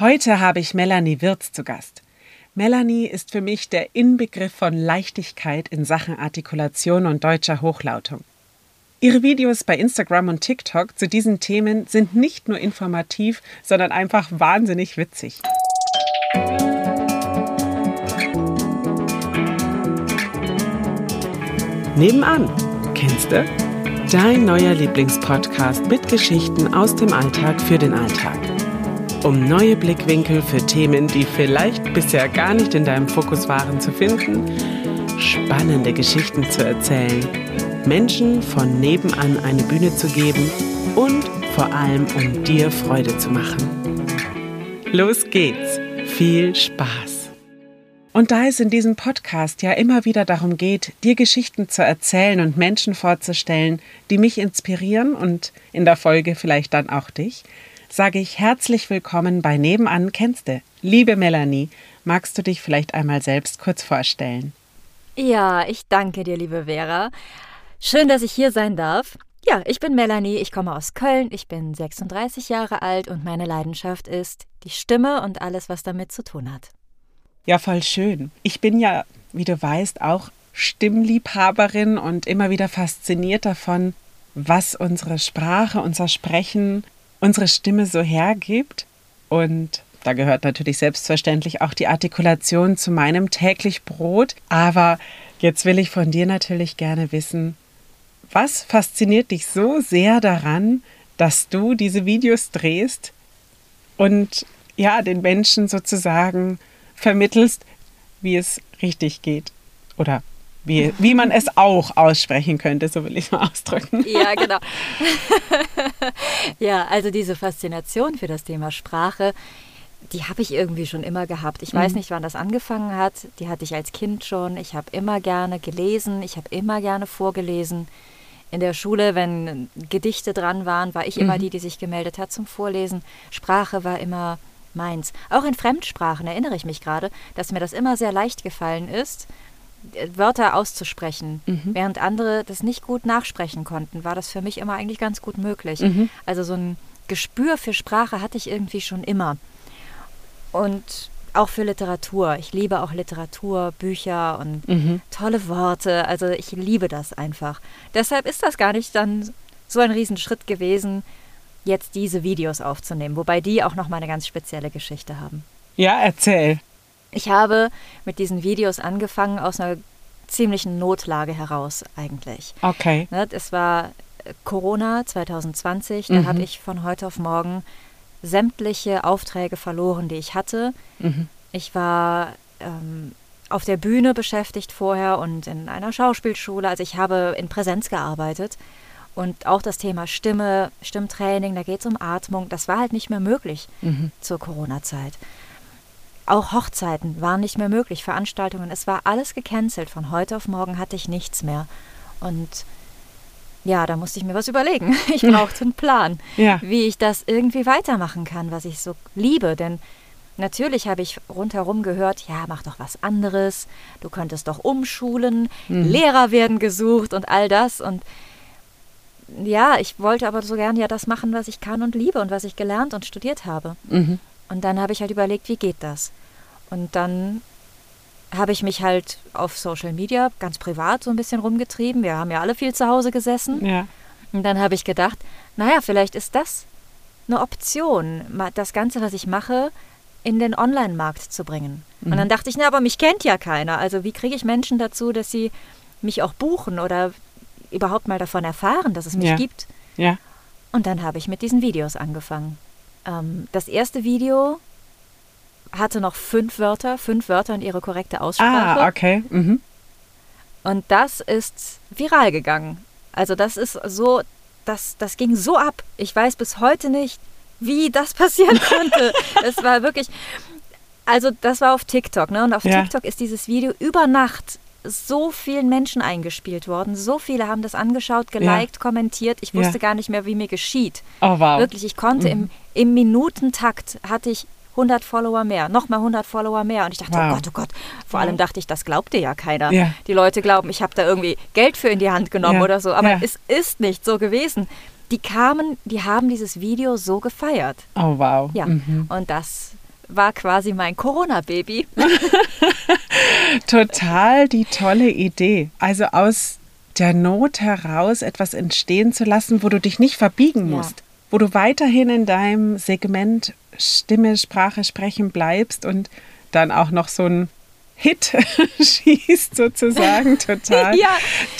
Heute habe ich Melanie Wirz zu Gast. Melanie ist für mich der Inbegriff von Leichtigkeit in Sachen Artikulation und deutscher Hochlautung. Ihre Videos bei Instagram und TikTok zu diesen Themen sind nicht nur informativ, sondern einfach wahnsinnig witzig. Nebenan, kennst du? Dein neuer Lieblingspodcast mit Geschichten aus dem Alltag für den Alltag. Um neue Blickwinkel für Themen, die vielleicht bisher gar nicht in deinem Fokus waren, zu finden, spannende Geschichten zu erzählen, Menschen von nebenan eine Bühne zu geben und vor allem um dir Freude zu machen. Los geht's! Viel Spaß! Und da es in diesem Podcast ja immer wieder darum geht, dir Geschichten zu erzählen und Menschen vorzustellen, die mich inspirieren und in der Folge vielleicht dann auch dich, sage ich herzlich willkommen bei Nebenan kennste. Liebe Melanie, magst du dich vielleicht einmal selbst kurz vorstellen? Ja, ich danke dir, liebe Vera. Schön, dass ich hier sein darf. Ja, ich bin Melanie, ich komme aus Köln, ich bin 36 Jahre alt und meine Leidenschaft ist die Stimme und alles, was damit zu tun hat. Ja, voll schön. Ich bin ja, wie du weißt, auch Stimmliebhaberin und immer wieder fasziniert davon, was unsere Sprache, unser Sprechen, unsere Stimme so hergibt. Und da gehört natürlich selbstverständlich auch die Artikulation zu meinem täglich Brot. Aber jetzt will ich von dir natürlich gerne wissen, was fasziniert dich so sehr daran, dass du diese Videos drehst und ja, den Menschen sozusagen vermittelst, wie es richtig geht. Oder wie, wie man es auch aussprechen könnte, so will ich es mal ausdrücken. Ja, genau. ja, also diese Faszination für das Thema Sprache, die habe ich irgendwie schon immer gehabt. Ich weiß mhm. nicht, wann das angefangen hat. Die hatte ich als Kind schon. Ich habe immer gerne gelesen. Ich habe immer gerne vorgelesen. In der Schule, wenn Gedichte dran waren, war ich immer mhm. die, die sich gemeldet hat zum Vorlesen. Sprache war immer meins. Auch in Fremdsprachen erinnere ich mich gerade, dass mir das immer sehr leicht gefallen ist, Wörter auszusprechen. Mhm. Während andere das nicht gut nachsprechen konnten, war das für mich immer eigentlich ganz gut möglich. Mhm. Also so ein Gespür für Sprache hatte ich irgendwie schon immer. Und auch für Literatur. Ich liebe auch Literatur, Bücher und mhm. tolle Worte. Also ich liebe das einfach. Deshalb ist das gar nicht dann so ein Riesenschritt gewesen, jetzt diese Videos aufzunehmen, wobei die auch noch mal eine ganz spezielle Geschichte haben. Ja, erzähl. Ich habe mit diesen Videos angefangen aus einer ziemlichen Notlage heraus eigentlich. Okay. Ne, es war Corona 2020, da mhm. habe ich von heute auf morgen sämtliche Aufträge verloren, die ich hatte. Mhm. Ich war ähm, auf der Bühne beschäftigt vorher und in einer Schauspielschule. Also ich habe in Präsenz gearbeitet und auch das Thema Stimme, Stimmtraining, da geht es um Atmung, das war halt nicht mehr möglich mhm. zur Corona-Zeit. Auch Hochzeiten waren nicht mehr möglich, Veranstaltungen, es war alles gecancelt. Von heute auf morgen hatte ich nichts mehr. Und ja, da musste ich mir was überlegen. Ich brauchte einen Plan, ja. wie ich das irgendwie weitermachen kann, was ich so liebe. Denn natürlich habe ich rundherum gehört, ja, mach doch was anderes, du könntest doch umschulen, mhm. Lehrer werden gesucht und all das. Und ja, ich wollte aber so gern ja das machen, was ich kann und liebe und was ich gelernt und studiert habe. Mhm. Und dann habe ich halt überlegt, wie geht das? Und dann habe ich mich halt auf Social Media ganz privat so ein bisschen rumgetrieben. Wir haben ja alle viel zu Hause gesessen. Ja. Und dann habe ich gedacht, naja, vielleicht ist das eine Option, das Ganze, was ich mache, in den Online-Markt zu bringen. Mhm. Und dann dachte ich, na, aber mich kennt ja keiner. Also wie kriege ich Menschen dazu, dass sie mich auch buchen oder überhaupt mal davon erfahren, dass es mich ja. gibt. Ja. Und dann habe ich mit diesen Videos angefangen. Ähm, das erste Video hatte noch fünf Wörter, fünf Wörter und ihre korrekte Aussprache. Ah, okay. Mhm. Und das ist viral gegangen. Also das ist so, das, das ging so ab. Ich weiß bis heute nicht, wie das passieren konnte. es war wirklich, also das war auf TikTok, ne? Und auf ja. TikTok ist dieses Video über Nacht so vielen Menschen eingespielt worden. So viele haben das angeschaut, geliked, ja. kommentiert. Ich wusste ja. gar nicht mehr, wie mir geschieht. Oh, wow. Wirklich, ich konnte mhm. im, im Minutentakt hatte ich 100 Follower mehr, nochmal 100 Follower mehr. Und ich dachte, oh wow. oh Gott, oh Gott. Vor allem dachte ich, das glaubte ja keiner. Ja. Die Leute glauben, ich habe da irgendwie Geld für in die Hand genommen oder so. Aber es ist nicht so gewesen. Die kamen, die haben dieses Video so gefeiert. Oh wow. Ja. Mhm. Und das war quasi mein Corona-Baby. Total die tolle Idee. Also aus der Not heraus etwas entstehen zu lassen, wo du dich nicht verbiegen musst, ja. wo du weiterhin in deinem Segment Stimme, Sprache, Sprechen bleibst und dann auch noch so ein Hit schießt sozusagen. Total, ja.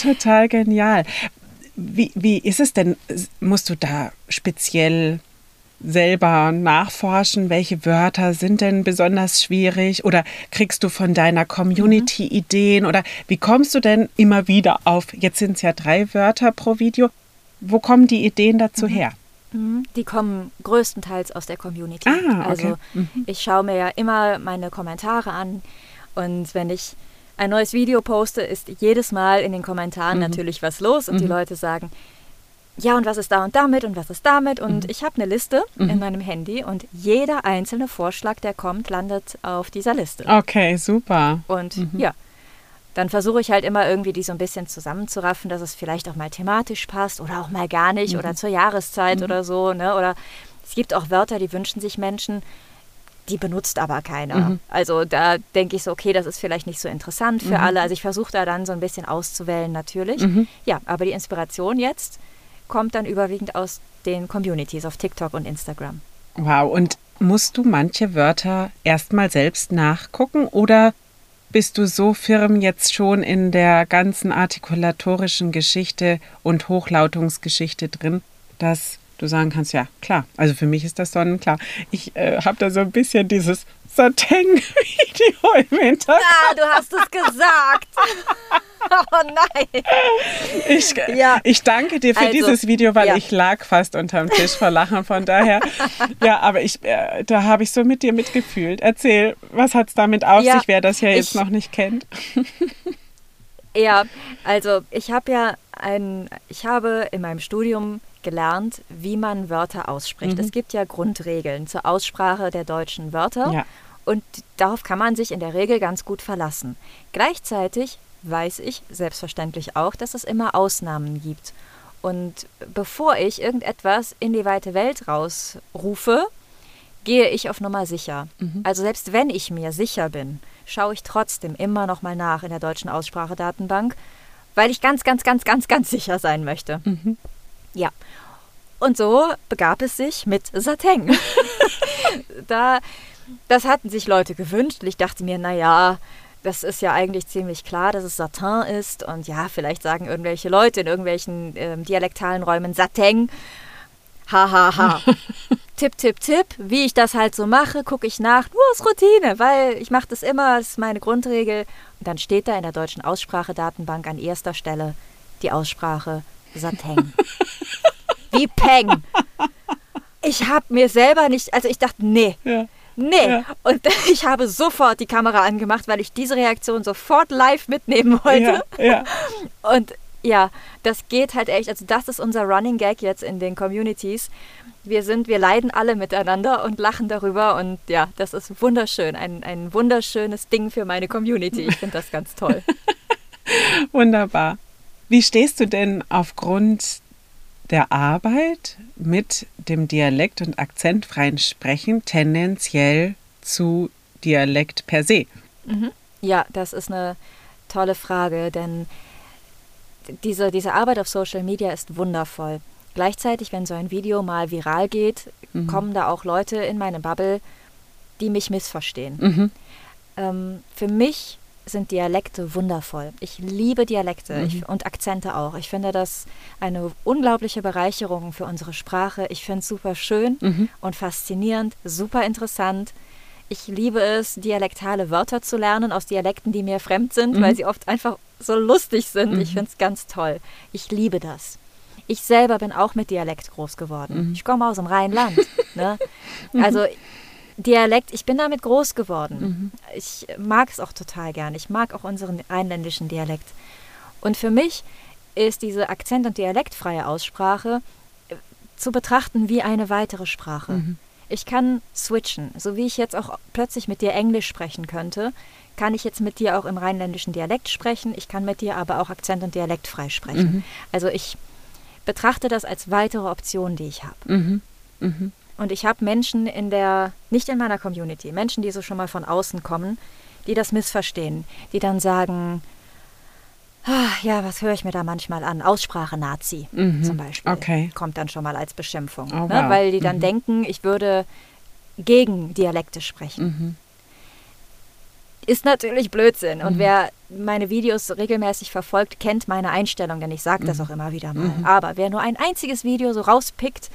total genial. Wie, wie ist es denn? Musst du da speziell selber nachforschen, welche Wörter sind denn besonders schwierig oder kriegst du von deiner Community mhm. Ideen oder wie kommst du denn immer wieder auf, jetzt sind es ja drei Wörter pro Video, wo kommen die Ideen dazu mhm. her? Mhm. Die kommen größtenteils aus der Community. Ah, okay. Also mhm. ich schaue mir ja immer meine Kommentare an und wenn ich ein neues Video poste, ist jedes Mal in den Kommentaren mhm. natürlich was los und die mhm. Leute sagen, ja, und was ist da und damit und was ist damit? Und mhm. ich habe eine Liste mhm. in meinem Handy und jeder einzelne Vorschlag, der kommt, landet auf dieser Liste. Okay, super. Und mhm. ja, dann versuche ich halt immer irgendwie die so ein bisschen zusammenzuraffen, dass es vielleicht auch mal thematisch passt oder auch mal gar nicht oder mhm. zur Jahreszeit mhm. oder so. Ne? Oder es gibt auch Wörter, die wünschen sich Menschen, die benutzt aber keiner. Mhm. Also da denke ich so, okay, das ist vielleicht nicht so interessant für alle. Also ich versuche da dann so ein bisschen auszuwählen natürlich. Ja, aber die Inspiration jetzt kommt dann überwiegend aus den Communities auf TikTok und Instagram. Wow, und musst du manche Wörter erstmal selbst nachgucken oder bist du so firm jetzt schon in der ganzen artikulatorischen Geschichte und Hochlautungsgeschichte drin, dass du sagen kannst, ja, klar. Also für mich ist das sonnenklar. Ich äh, habe da so ein bisschen dieses Sateng-Video im Hintergrund. Ja, du hast es gesagt. oh nein. Ich, ja. ich danke dir für also, dieses Video, weil ja. ich lag fast unterm Tisch vor Lachen. Von daher, ja, aber ich, äh, da habe ich so mit dir mitgefühlt. Erzähl, was hat es damit auf ja, sich, wer das ja jetzt ich, noch nicht kennt? ja, also ich habe ja ein, ich habe in meinem Studium gelernt, wie man Wörter ausspricht. Mhm. Es gibt ja Grundregeln zur Aussprache der deutschen Wörter. Ja. Und darauf kann man sich in der Regel ganz gut verlassen. Gleichzeitig weiß ich selbstverständlich auch, dass es immer Ausnahmen gibt. Und bevor ich irgendetwas in die weite Welt rausrufe, gehe ich auf Nummer sicher. Mhm. Also selbst wenn ich mir sicher bin, schaue ich trotzdem immer noch mal nach in der deutschen Aussprachedatenbank, weil ich ganz, ganz, ganz, ganz, ganz sicher sein möchte. Mhm. Ja. Und so begab es sich mit Sateng. da, das hatten sich Leute gewünscht und ich dachte mir, naja, das ist ja eigentlich ziemlich klar, dass es Satin ist. Und ja, vielleicht sagen irgendwelche Leute in irgendwelchen äh, dialektalen Räumen Sateng. Hahaha. Ha, ha. tipp, tipp, tipp. Wie ich das halt so mache, gucke ich nach. Nur aus Routine, weil ich mache das immer, das ist meine Grundregel. Und dann steht da in der deutschen Aussprachedatenbank an erster Stelle die Aussprache Sateng. Wie Peng. Ich habe mir selber nicht, also ich dachte, nee. Ja. Nee. Ja. Und ich habe sofort die Kamera angemacht, weil ich diese Reaktion sofort live mitnehmen wollte. Ja. Und ja, das geht halt echt. Also, das ist unser Running Gag jetzt in den Communities. Wir sind, wir leiden alle miteinander und lachen darüber. Und ja, das ist wunderschön. Ein, ein wunderschönes Ding für meine Community. Ich finde das ganz toll. Wunderbar. Wie stehst du denn aufgrund der Arbeit mit dem Dialekt- und akzentfreien Sprechen tendenziell zu Dialekt per se? Mhm. Ja, das ist eine tolle Frage, denn diese, diese Arbeit auf Social Media ist wundervoll. Gleichzeitig, wenn so ein Video mal viral geht, mhm. kommen da auch Leute in meine Bubble, die mich missverstehen. Mhm. Ähm, für mich sind Dialekte wundervoll. Ich liebe Dialekte mhm. ich, und Akzente auch. Ich finde das eine unglaubliche Bereicherung für unsere Sprache. Ich finde es super schön mhm. und faszinierend, super interessant. Ich liebe es, dialektale Wörter zu lernen aus Dialekten, die mir fremd sind, mhm. weil sie oft einfach so lustig sind. Ich mhm. finde es ganz toll. Ich liebe das. Ich selber bin auch mit Dialekt groß geworden. Mhm. Ich komme aus dem Rheinland. ne? Also Dialekt, ich bin damit groß geworden. Mhm. Ich mag es auch total gern. Ich mag auch unseren rheinländischen Dialekt. Und für mich ist diese akzent- und dialektfreie Aussprache äh, zu betrachten wie eine weitere Sprache. Mhm. Ich kann switchen, so wie ich jetzt auch plötzlich mit dir Englisch sprechen könnte, kann ich jetzt mit dir auch im rheinländischen Dialekt sprechen, ich kann mit dir aber auch akzent- und dialektfrei sprechen. Mhm. Also ich betrachte das als weitere Option, die ich habe. Mhm. Mhm. Und ich habe Menschen in der, nicht in meiner Community, Menschen, die so schon mal von außen kommen, die das missverstehen, die dann sagen, ah, ja, was höre ich mir da manchmal an? Aussprache Nazi mhm. zum Beispiel. Okay. Kommt dann schon mal als Beschimpfung. Oh, ne? wow. Weil die dann mhm. denken, ich würde gegen Dialekte sprechen. Mhm. Ist natürlich Blödsinn. Und mhm. wer meine Videos regelmäßig verfolgt, kennt meine Einstellung, denn ich sage das mhm. auch immer wieder mal. Mhm. Aber wer nur ein einziges Video so rauspickt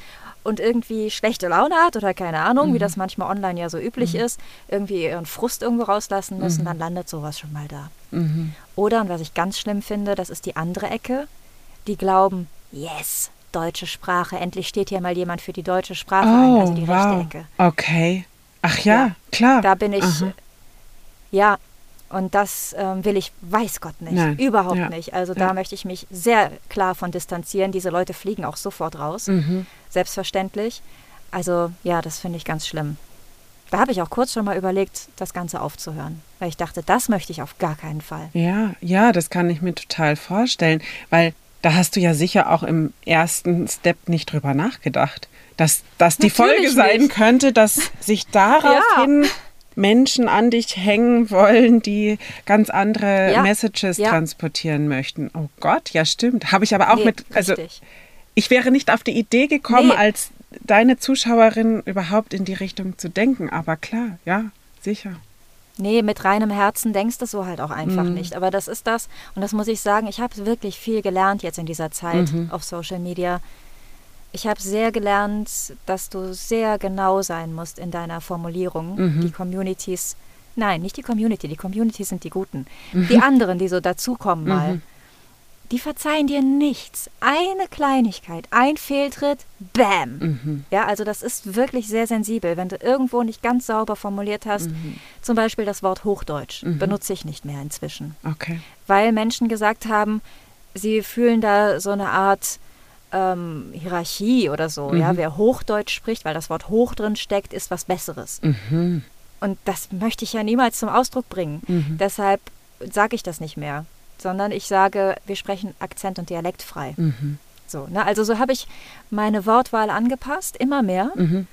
und irgendwie schlechte Laune hat oder keine Ahnung, mhm. wie das manchmal online ja so üblich mhm. ist, irgendwie ihren Frust irgendwo rauslassen müssen, mhm. dann landet sowas schon mal da. Mhm. Oder, und was ich ganz schlimm finde, das ist die andere Ecke, die glauben, yes, deutsche Sprache, endlich steht hier mal jemand für die deutsche Sprache oh, ein, also die wow. rechte Ecke. Okay. Ach ja, ja klar. Da bin ich, Aha. ja, und das ähm, will ich, weiß Gott nicht, Nein. überhaupt ja. nicht. Also da möchte ich mich sehr klar von distanzieren. Diese Leute fliegen auch sofort raus, mhm. selbstverständlich. Also ja, das finde ich ganz schlimm. Da habe ich auch kurz schon mal überlegt, das Ganze aufzuhören, weil ich dachte, das möchte ich auf gar keinen Fall. Ja, ja, das kann ich mir total vorstellen, weil da hast du ja sicher auch im ersten Step nicht drüber nachgedacht, dass das die Folge sein nicht. könnte, dass sich daraufhin ja. Menschen an dich hängen wollen, die ganz andere ja, Messages ja. transportieren möchten. Oh Gott, ja stimmt. Habe ich aber auch nee, mit, also richtig. ich wäre nicht auf die Idee gekommen, nee. als deine Zuschauerin überhaupt in die Richtung zu denken. Aber klar, ja, sicher. Nee, mit reinem Herzen denkst du so halt auch einfach mhm. nicht. Aber das ist das, und das muss ich sagen, ich habe wirklich viel gelernt jetzt in dieser Zeit mhm. auf Social Media ich habe sehr gelernt, dass du sehr genau sein musst in deiner Formulierung. Mhm. Die Communities, nein, nicht die Community, die Communities sind die Guten. Mhm. Die anderen, die so dazukommen mal, mhm. die verzeihen dir nichts. Eine Kleinigkeit, ein Fehltritt, bam. Mhm. Ja, also das ist wirklich sehr sensibel. Wenn du irgendwo nicht ganz sauber formuliert hast, mhm. zum Beispiel das Wort Hochdeutsch, mhm. benutze ich nicht mehr inzwischen. Okay. Weil Menschen gesagt haben, sie fühlen da so eine Art ähm, Hierarchie oder so. Mhm. Ja, wer Hochdeutsch spricht, weil das Wort hoch drin steckt, ist was Besseres. Mhm. Und das möchte ich ja niemals zum Ausdruck bringen. Mhm. Deshalb sage ich das nicht mehr, sondern ich sage, wir sprechen akzent- und dialektfrei. Mhm. So, ne? Also so habe ich meine Wortwahl angepasst, immer mehr. Mhm.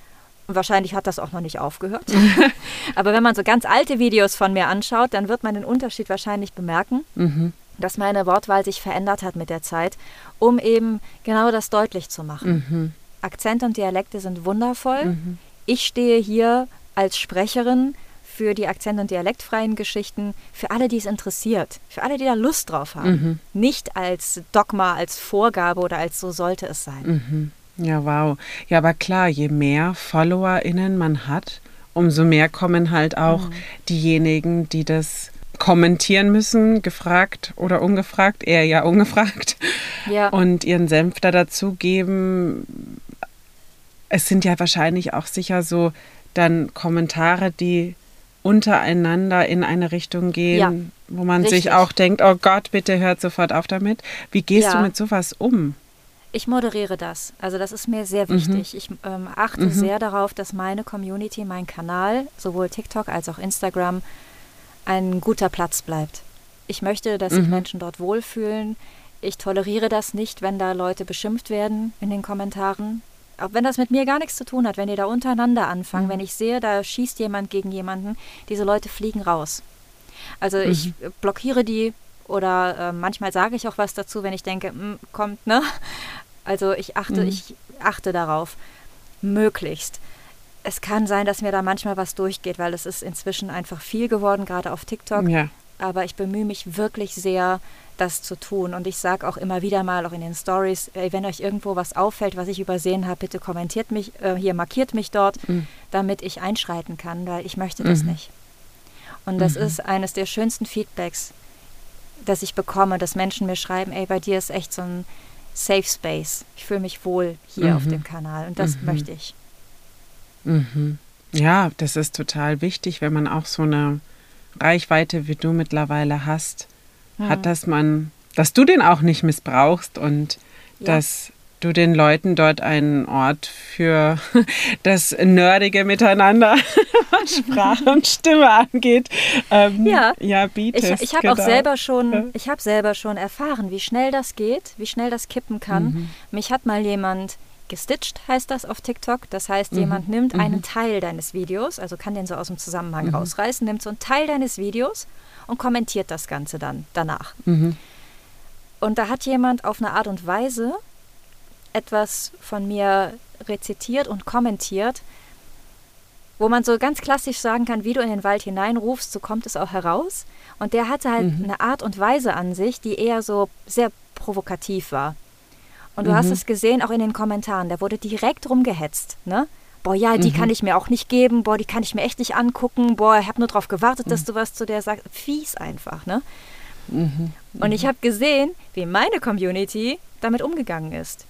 Und wahrscheinlich hat das auch noch nicht aufgehört. Aber wenn man so ganz alte Videos von mir anschaut, dann wird man den Unterschied wahrscheinlich bemerken. Mhm dass meine Wortwahl sich verändert hat mit der Zeit, um eben genau das deutlich zu machen. Mhm. Akzente und Dialekte sind wundervoll. Mhm. Ich stehe hier als Sprecherin für die akzent- und dialektfreien Geschichten, für alle, die es interessiert, für alle, die da Lust drauf haben. Mhm. Nicht als Dogma, als Vorgabe oder als so sollte es sein. Mhm. Ja, wow. Ja, aber klar, je mehr FollowerInnen man hat, umso mehr kommen halt auch mhm. diejenigen, die das kommentieren müssen, gefragt oder ungefragt, eher ja ungefragt, ja. und ihren Senf da dazugeben. Es sind ja wahrscheinlich auch sicher so dann Kommentare, die untereinander in eine Richtung gehen, ja, wo man richtig. sich auch denkt, oh Gott, bitte hört sofort auf damit. Wie gehst ja. du mit sowas um? Ich moderiere das. Also das ist mir sehr wichtig. Mhm. Ich ähm, achte mhm. sehr darauf, dass meine Community, mein Kanal, sowohl TikTok als auch Instagram, ein guter Platz bleibt. Ich möchte, dass sich mhm. Menschen dort wohlfühlen. Ich toleriere das nicht, wenn da Leute beschimpft werden in den Kommentaren. Auch wenn das mit mir gar nichts zu tun hat, wenn die da untereinander anfangen, mhm. wenn ich sehe, da schießt jemand gegen jemanden, diese Leute fliegen raus. Also mhm. ich blockiere die oder äh, manchmal sage ich auch was dazu, wenn ich denke, hm, kommt, ne? Also ich achte, mhm. ich achte darauf, möglichst es kann sein, dass mir da manchmal was durchgeht, weil es ist inzwischen einfach viel geworden, gerade auf TikTok. Ja. Aber ich bemühe mich wirklich sehr, das zu tun. Und ich sage auch immer wieder mal, auch in den Stories, wenn euch irgendwo was auffällt, was ich übersehen habe, bitte kommentiert mich, äh, hier markiert mich dort, mhm. damit ich einschreiten kann, weil ich möchte das mhm. nicht. Und das mhm. ist eines der schönsten Feedbacks, das ich bekomme, dass Menschen mir schreiben, ey, bei dir ist echt so ein Safe Space. Ich fühle mich wohl hier auf mhm. dem Kanal und das mhm. möchte ich. Mhm. Ja, das ist total wichtig, wenn man auch so eine Reichweite wie du mittlerweile hast, mhm. hat, dass man, dass du den auch nicht missbrauchst und ja. dass du den Leuten dort einen Ort für das nerdige Miteinander, was Sprache und Stimme angeht, ähm, ja. ja bietest. Ich, ich habe genau. auch selber schon, ich habe selber schon erfahren, wie schnell das geht, wie schnell das kippen kann. Mhm. Mich hat mal jemand gestitcht heißt das auf TikTok. Das heißt, mhm. jemand nimmt mhm. einen Teil deines Videos, also kann den so aus dem Zusammenhang mhm. rausreißen, nimmt so einen Teil deines Videos und kommentiert das Ganze dann danach. Mhm. Und da hat jemand auf eine Art und Weise etwas von mir rezitiert und kommentiert, wo man so ganz klassisch sagen kann, wie du in den Wald hineinrufst, so kommt es auch heraus. Und der hatte halt mhm. eine Art und Weise an sich, die eher so sehr provokativ war. Und du mhm. hast es gesehen, auch in den Kommentaren, der wurde direkt rumgehetzt, ne? Boah, ja, die mhm. kann ich mir auch nicht geben, boah, die kann ich mir echt nicht angucken, boah, ich habe nur darauf gewartet, dass mhm. du was zu der sagst. Fies einfach, ne? Mhm. Und ich mhm. habe gesehen, wie meine Community damit umgegangen ist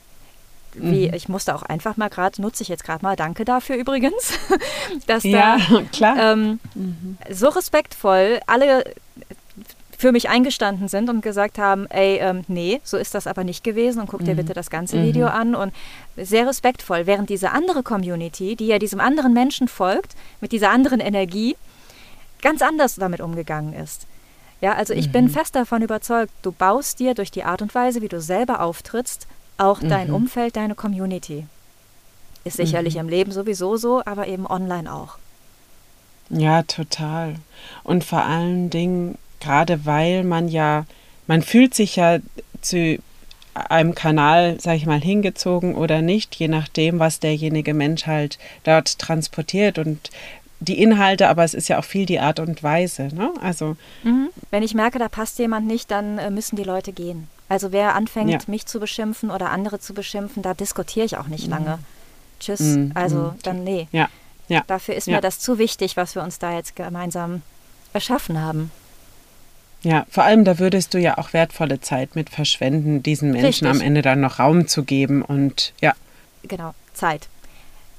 wie ich musste auch einfach mal gerade, nutze ich jetzt gerade mal, danke dafür übrigens, dass ja, da ähm, mhm. so respektvoll alle für mich eingestanden sind und gesagt haben, ey, ähm, nee, so ist das aber nicht gewesen und guck dir mhm. bitte das ganze mhm. Video an und sehr respektvoll, während diese andere Community, die ja diesem anderen Menschen folgt, mit dieser anderen Energie, ganz anders damit umgegangen ist. Ja, also ich bin mhm. fest davon überzeugt, du baust dir durch die Art und Weise, wie du selber auftrittst, auch dein mhm. Umfeld, deine Community. Ist sicherlich mhm. im Leben sowieso so, aber eben online auch. Ja, total. Und vor allen Dingen, gerade weil man ja, man fühlt sich ja zu einem Kanal, sag ich mal, hingezogen oder nicht, je nachdem, was derjenige Mensch halt dort transportiert und die Inhalte, aber es ist ja auch viel die Art und Weise. Ne? Also mhm. wenn ich merke, da passt jemand nicht, dann äh, müssen die Leute gehen. Also wer anfängt, ja. mich zu beschimpfen oder andere zu beschimpfen, da diskutiere ich auch nicht lange. Mhm. Tschüss. Mhm. Also mhm. dann nee. Ja. Ja. Dafür ist mir das zu wichtig, was wir uns da jetzt gemeinsam erschaffen haben. Ja, vor allem da würdest du ja auch wertvolle Zeit mit verschwenden, diesen Menschen Richtig. am Ende dann noch Raum zu geben und ja. Genau, Zeit.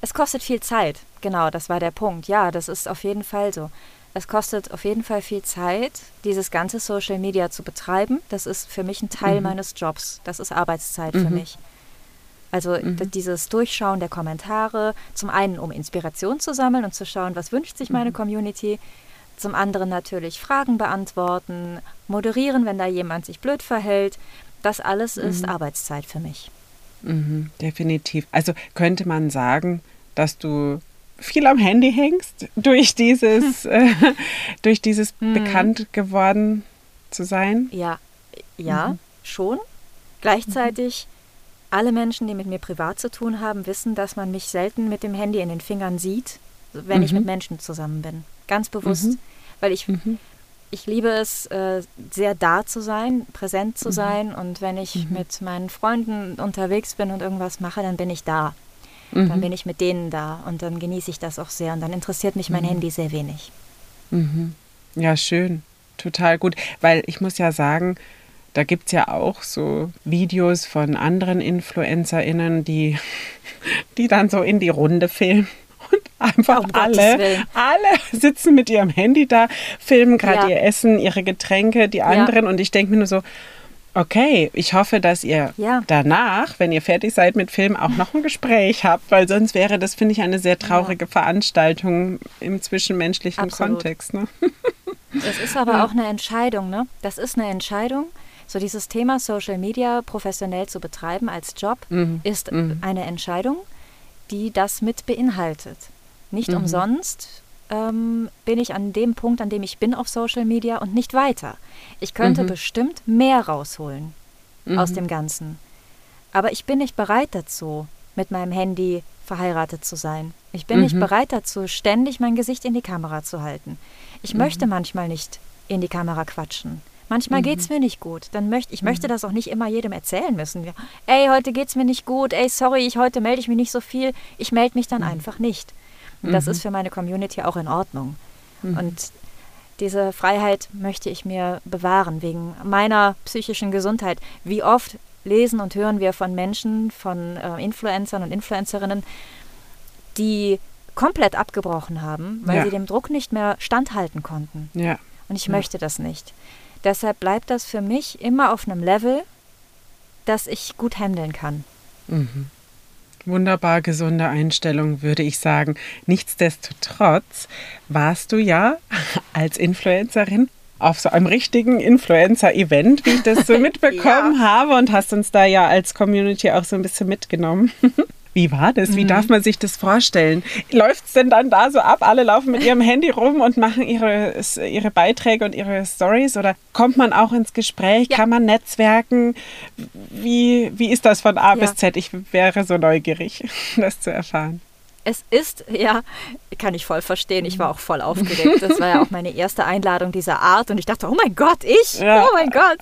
Es kostet viel Zeit. Genau, das war der Punkt. Ja, das ist auf jeden Fall so. Es kostet auf jeden Fall viel Zeit, dieses ganze Social Media zu betreiben. Das ist für mich ein Teil mhm. meines Jobs. Das ist Arbeitszeit mhm. für mich. Also mhm. dieses Durchschauen der Kommentare, zum einen um Inspiration zu sammeln und zu schauen, was wünscht sich meine mhm. Community. Zum anderen natürlich Fragen beantworten, moderieren, wenn da jemand sich blöd verhält. Das alles ist mhm. Arbeitszeit für mich. Mhm, definitiv. Also könnte man sagen, dass du viel am Handy hängst, durch dieses, äh, durch dieses hm. bekannt geworden zu sein? Ja, ja, mhm. schon. Gleichzeitig, mhm. alle Menschen, die mit mir privat zu tun haben, wissen, dass man mich selten mit dem Handy in den Fingern sieht, wenn mhm. ich mit Menschen zusammen bin. Ganz bewusst. Mhm. Weil ich, mhm. ich liebe es, äh, sehr da zu sein, präsent zu mhm. sein. Und wenn ich mit meinen Freunden unterwegs bin und irgendwas mache, dann bin ich da. Mhm. Dann bin ich mit denen da und dann genieße ich das auch sehr und dann interessiert mich mein mhm. Handy sehr wenig. Mhm. Ja, schön. Total gut. Weil ich muss ja sagen, da gibt es ja auch so Videos von anderen InfluencerInnen, die, die dann so in die Runde filmen. Einfach um alle, alle sitzen mit ihrem Handy da, filmen gerade ja. ihr Essen, ihre Getränke, die anderen. Ja. Und ich denke mir nur so, Okay, ich hoffe, dass ihr ja. danach, wenn ihr fertig seid mit Film, auch noch ein Gespräch habt, weil sonst wäre das, finde ich, eine sehr traurige ja. Veranstaltung im zwischenmenschlichen Absolut. Kontext. Ne? Das ist aber ja. auch eine Entscheidung, ne? Das ist eine Entscheidung. So dieses Thema Social Media professionell zu betreiben als Job mhm. ist mhm. eine Entscheidung, die das mit beinhaltet. Nicht mhm. umsonst ähm, bin ich an dem Punkt, an dem ich bin auf Social Media und nicht weiter. Ich könnte mhm. bestimmt mehr rausholen mhm. aus dem Ganzen. Aber ich bin nicht bereit dazu, mit meinem Handy verheiratet zu sein. Ich bin mhm. nicht bereit dazu, ständig mein Gesicht in die Kamera zu halten. Ich mhm. möchte manchmal nicht in die Kamera quatschen. Manchmal mhm. geht es mir nicht gut. Dann möchte ich möchte mhm. das auch nicht immer jedem erzählen müssen. Ey, heute geht es mir nicht gut. Ey, sorry, ich heute melde ich mich nicht so viel. Ich melde mich dann mhm. einfach nicht. Das ist für meine Community auch in Ordnung. Und diese Freiheit möchte ich mir bewahren, wegen meiner psychischen Gesundheit. Wie oft lesen und hören wir von Menschen, von äh, Influencern und Influencerinnen, die komplett abgebrochen haben, weil ja. sie dem Druck nicht mehr standhalten konnten. Ja. Und ich ja. möchte das nicht. Deshalb bleibt das für mich immer auf einem Level, das ich gut handeln kann. Mhm. Wunderbar gesunde Einstellung, würde ich sagen. Nichtsdestotrotz warst du ja als Influencerin auf so einem richtigen Influencer-Event, wie ich das so mitbekommen ja. habe und hast uns da ja als Community auch so ein bisschen mitgenommen. Wie war das? Wie mhm. darf man sich das vorstellen? Läuft es denn dann da so ab? Alle laufen mit ihrem Handy rum und machen ihre, ihre Beiträge und ihre Stories? Oder kommt man auch ins Gespräch? Ja. Kann man netzwerken? Wie, wie ist das von A ja. bis Z? Ich wäre so neugierig, das zu erfahren. Es ist, ja, kann ich voll verstehen. Ich war auch voll aufgeregt. Das war ja auch meine erste Einladung dieser Art und ich dachte, oh mein Gott, ich? Ja. Oh mein Gott.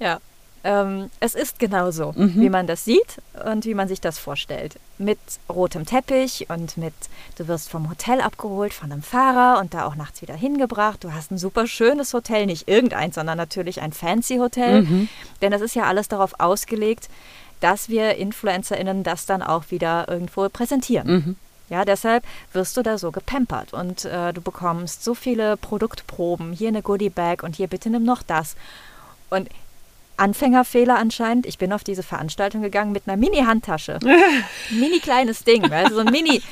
Ja, ähm, es ist genauso, mhm. wie man das sieht und wie man sich das vorstellt. Mit rotem Teppich und mit, du wirst vom Hotel abgeholt von einem Fahrer und da auch nachts wieder hingebracht. Du hast ein super schönes Hotel, nicht irgendeins, sondern natürlich ein fancy Hotel. Mhm. Denn das ist ja alles darauf ausgelegt, dass wir InfluencerInnen das dann auch wieder irgendwo präsentieren. Mhm. Ja, deshalb wirst du da so gepampert und äh, du bekommst so viele Produktproben. Hier eine Goodie Bag und hier bitte nimm noch das. Und Anfängerfehler anscheinend. Ich bin auf diese Veranstaltung gegangen mit einer Mini-Handtasche. Mini kleines Ding, also so ein Mini.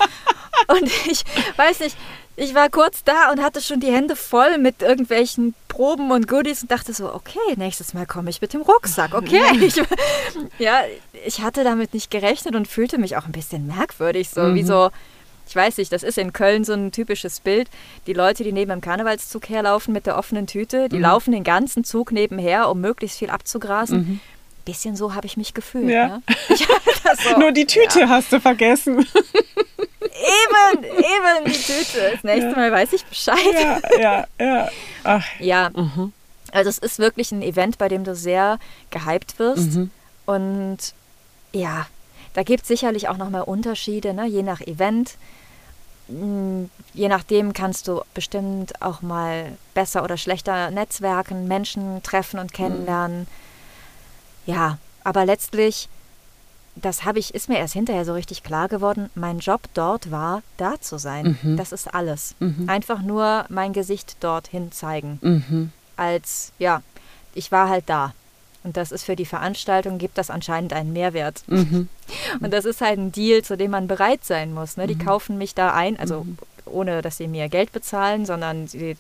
Und ich weiß nicht, ich war kurz da und hatte schon die Hände voll mit irgendwelchen Proben und Goodies und dachte so, okay, nächstes Mal komme ich mit dem Rucksack, okay. Ich, ja, ich hatte damit nicht gerechnet und fühlte mich auch ein bisschen merkwürdig, so mhm. wie so, ich weiß nicht, das ist in Köln so ein typisches Bild. Die Leute, die neben dem Karnevalszug herlaufen mit der offenen Tüte, die mhm. laufen den ganzen Zug nebenher, um möglichst viel abzugrasen. Mhm. Bisschen so habe ich mich gefühlt. Ja. Ne? So, Nur die Tüte ja. hast du vergessen. Eben, eben die Tüte. Das nächste ja. Mal weiß ich Bescheid. Ja, ja, ja. Ach. Ja. Mhm. Also es ist wirklich ein Event, bei dem du sehr gehypt wirst. Mhm. Und ja, da gibt es sicherlich auch nochmal Unterschiede, ne? je nach Event. Hm, je nachdem kannst du bestimmt auch mal besser oder schlechter netzwerken, Menschen treffen und kennenlernen. Mhm. Ja, aber letztlich, das habe ich, ist mir erst hinterher so richtig klar geworden. Mein Job dort war, da zu sein. Mhm. Das ist alles. Mhm. Einfach nur mein Gesicht dorthin zeigen. Mhm. Als, ja, ich war halt da. Und das ist für die Veranstaltung, gibt das anscheinend einen Mehrwert. Mhm. Und das ist halt ein Deal, zu dem man bereit sein muss. Ne? Die mhm. kaufen mich da ein, also mhm. ohne dass sie mir Geld bezahlen, sondern sie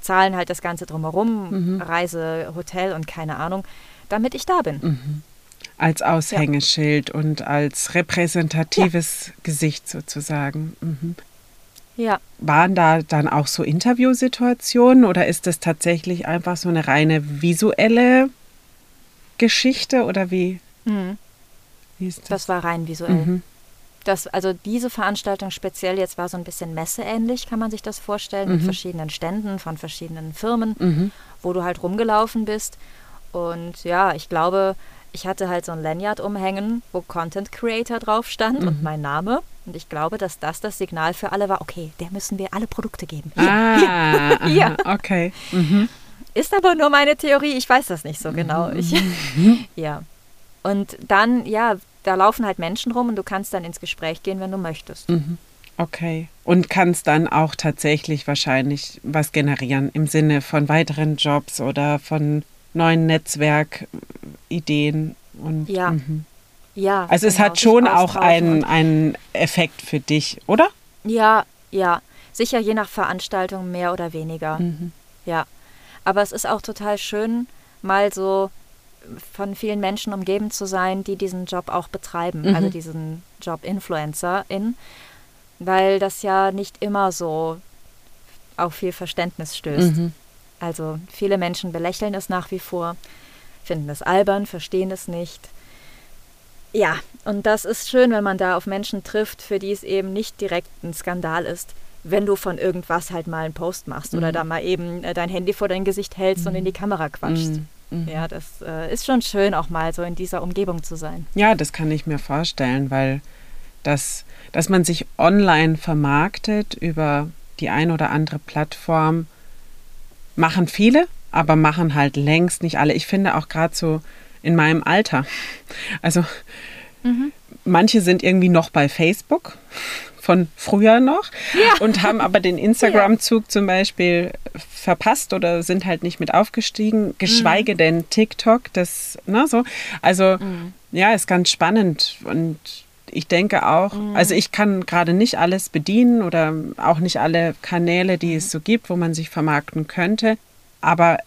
zahlen halt das Ganze drumherum, mhm. Reise, Hotel und keine Ahnung, damit ich da bin. Mhm. Als Aushängeschild ja. und als repräsentatives ja. Gesicht sozusagen. Mhm. Ja. Waren da dann auch so Interviewsituationen oder ist das tatsächlich einfach so eine reine visuelle Geschichte oder wie? Mhm. wie ist das? das war rein visuell. Mhm. Das, also diese Veranstaltung speziell jetzt war so ein bisschen messeähnlich, kann man sich das vorstellen, mhm. mit verschiedenen Ständen von verschiedenen Firmen, mhm. wo du halt rumgelaufen bist. Und ja, ich glaube, ich hatte halt so ein Lanyard umhängen, wo Content Creator drauf stand mhm. und mein Name. Und ich glaube, dass das das Signal für alle war, okay, der müssen wir alle Produkte geben. Hier, ah, hier, hier. okay. Mhm. Ist aber nur meine Theorie, ich weiß das nicht so genau. Ich, ja. Und dann, ja, da laufen halt Menschen rum und du kannst dann ins Gespräch gehen, wenn du möchtest. Mhm. Okay. Und kannst dann auch tatsächlich wahrscheinlich was generieren im Sinne von weiteren Jobs oder von neuen Netzwerkideen und ja. Mhm. Ja. Also genau, es hat schon auch einen, einen Effekt für dich, oder? Ja, ja. Sicher je nach Veranstaltung mehr oder weniger. Mhm. Ja. Aber es ist auch total schön, mal so von vielen Menschen umgeben zu sein, die diesen Job auch betreiben, mhm. also diesen Job Influencerin, weil das ja nicht immer so auf viel Verständnis stößt. Mhm. Also viele Menschen belächeln es nach wie vor, finden es albern, verstehen es nicht. Ja, und das ist schön, wenn man da auf Menschen trifft, für die es eben nicht direkt ein Skandal ist, wenn du von irgendwas halt mal einen Post machst mhm. oder da mal eben äh, dein Handy vor dein Gesicht hältst mhm. und in die Kamera quatschst. Mhm. mhm. Ja, das äh, ist schon schön, auch mal so in dieser Umgebung zu sein. Ja, das kann ich mir vorstellen, weil das, dass man sich online vermarktet über die ein oder andere Plattform, machen viele, aber machen halt längst nicht alle. Ich finde auch gerade so in meinem Alter. Also mhm. manche sind irgendwie noch bei Facebook von früher noch ja. und haben aber den Instagram-Zug zum Beispiel verpasst oder sind halt nicht mit aufgestiegen, geschweige mhm. denn TikTok, das, ne, so. Also, mhm. ja, ist ganz spannend und ich denke auch, mhm. also ich kann gerade nicht alles bedienen oder auch nicht alle Kanäle, die es mhm. so gibt, wo man sich vermarkten könnte, aber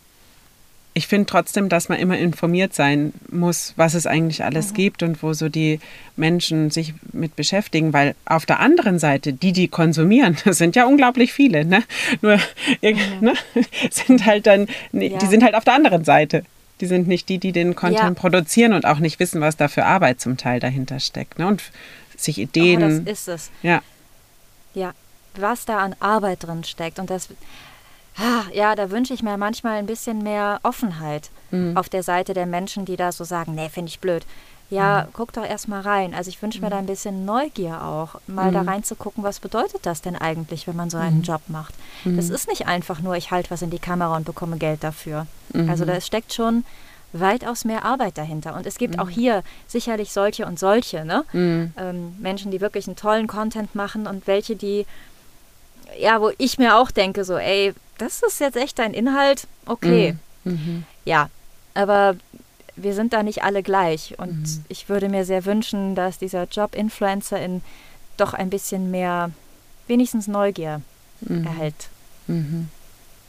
ich finde trotzdem, dass man immer informiert sein muss, was es eigentlich alles mhm. gibt und wo so die Menschen sich mit beschäftigen, weil auf der anderen Seite, die, die konsumieren, das sind ja unglaublich viele, ne? Nur mhm. ne? sind halt dann, ja. die sind halt auf der anderen Seite. Die sind nicht die, die den Content ja. produzieren und auch nicht wissen, was da für Arbeit zum Teil dahinter steckt. Ne? Und sich Ideen. Oh, das ist es. Ja. Ja, was da an Arbeit drin steckt. Und das, ja, da wünsche ich mir manchmal ein bisschen mehr Offenheit mhm. auf der Seite der Menschen, die da so sagen, nee, finde ich blöd. Ja, mhm. guck doch erst mal rein. Also ich wünsche mir da ein bisschen Neugier auch, mal mhm. da reinzugucken, was bedeutet das denn eigentlich, wenn man so einen mhm. Job macht. Das mhm. ist nicht einfach nur, ich halte was in die Kamera und bekomme Geld dafür. Also da steckt schon weitaus mehr Arbeit dahinter. Und es gibt auch hier sicherlich solche und solche, ne? Ähm, Menschen, die wirklich einen tollen Content machen und welche, die ja, wo ich mir auch denke, so, ey, das ist jetzt echt dein Inhalt, okay. Mhm. mhm. Ja, aber wir sind da nicht alle gleich. Und mhm. ich würde mir sehr wünschen, dass dieser Job Influencerin doch ein bisschen mehr, wenigstens Neugier mhm. erhält. Mhm.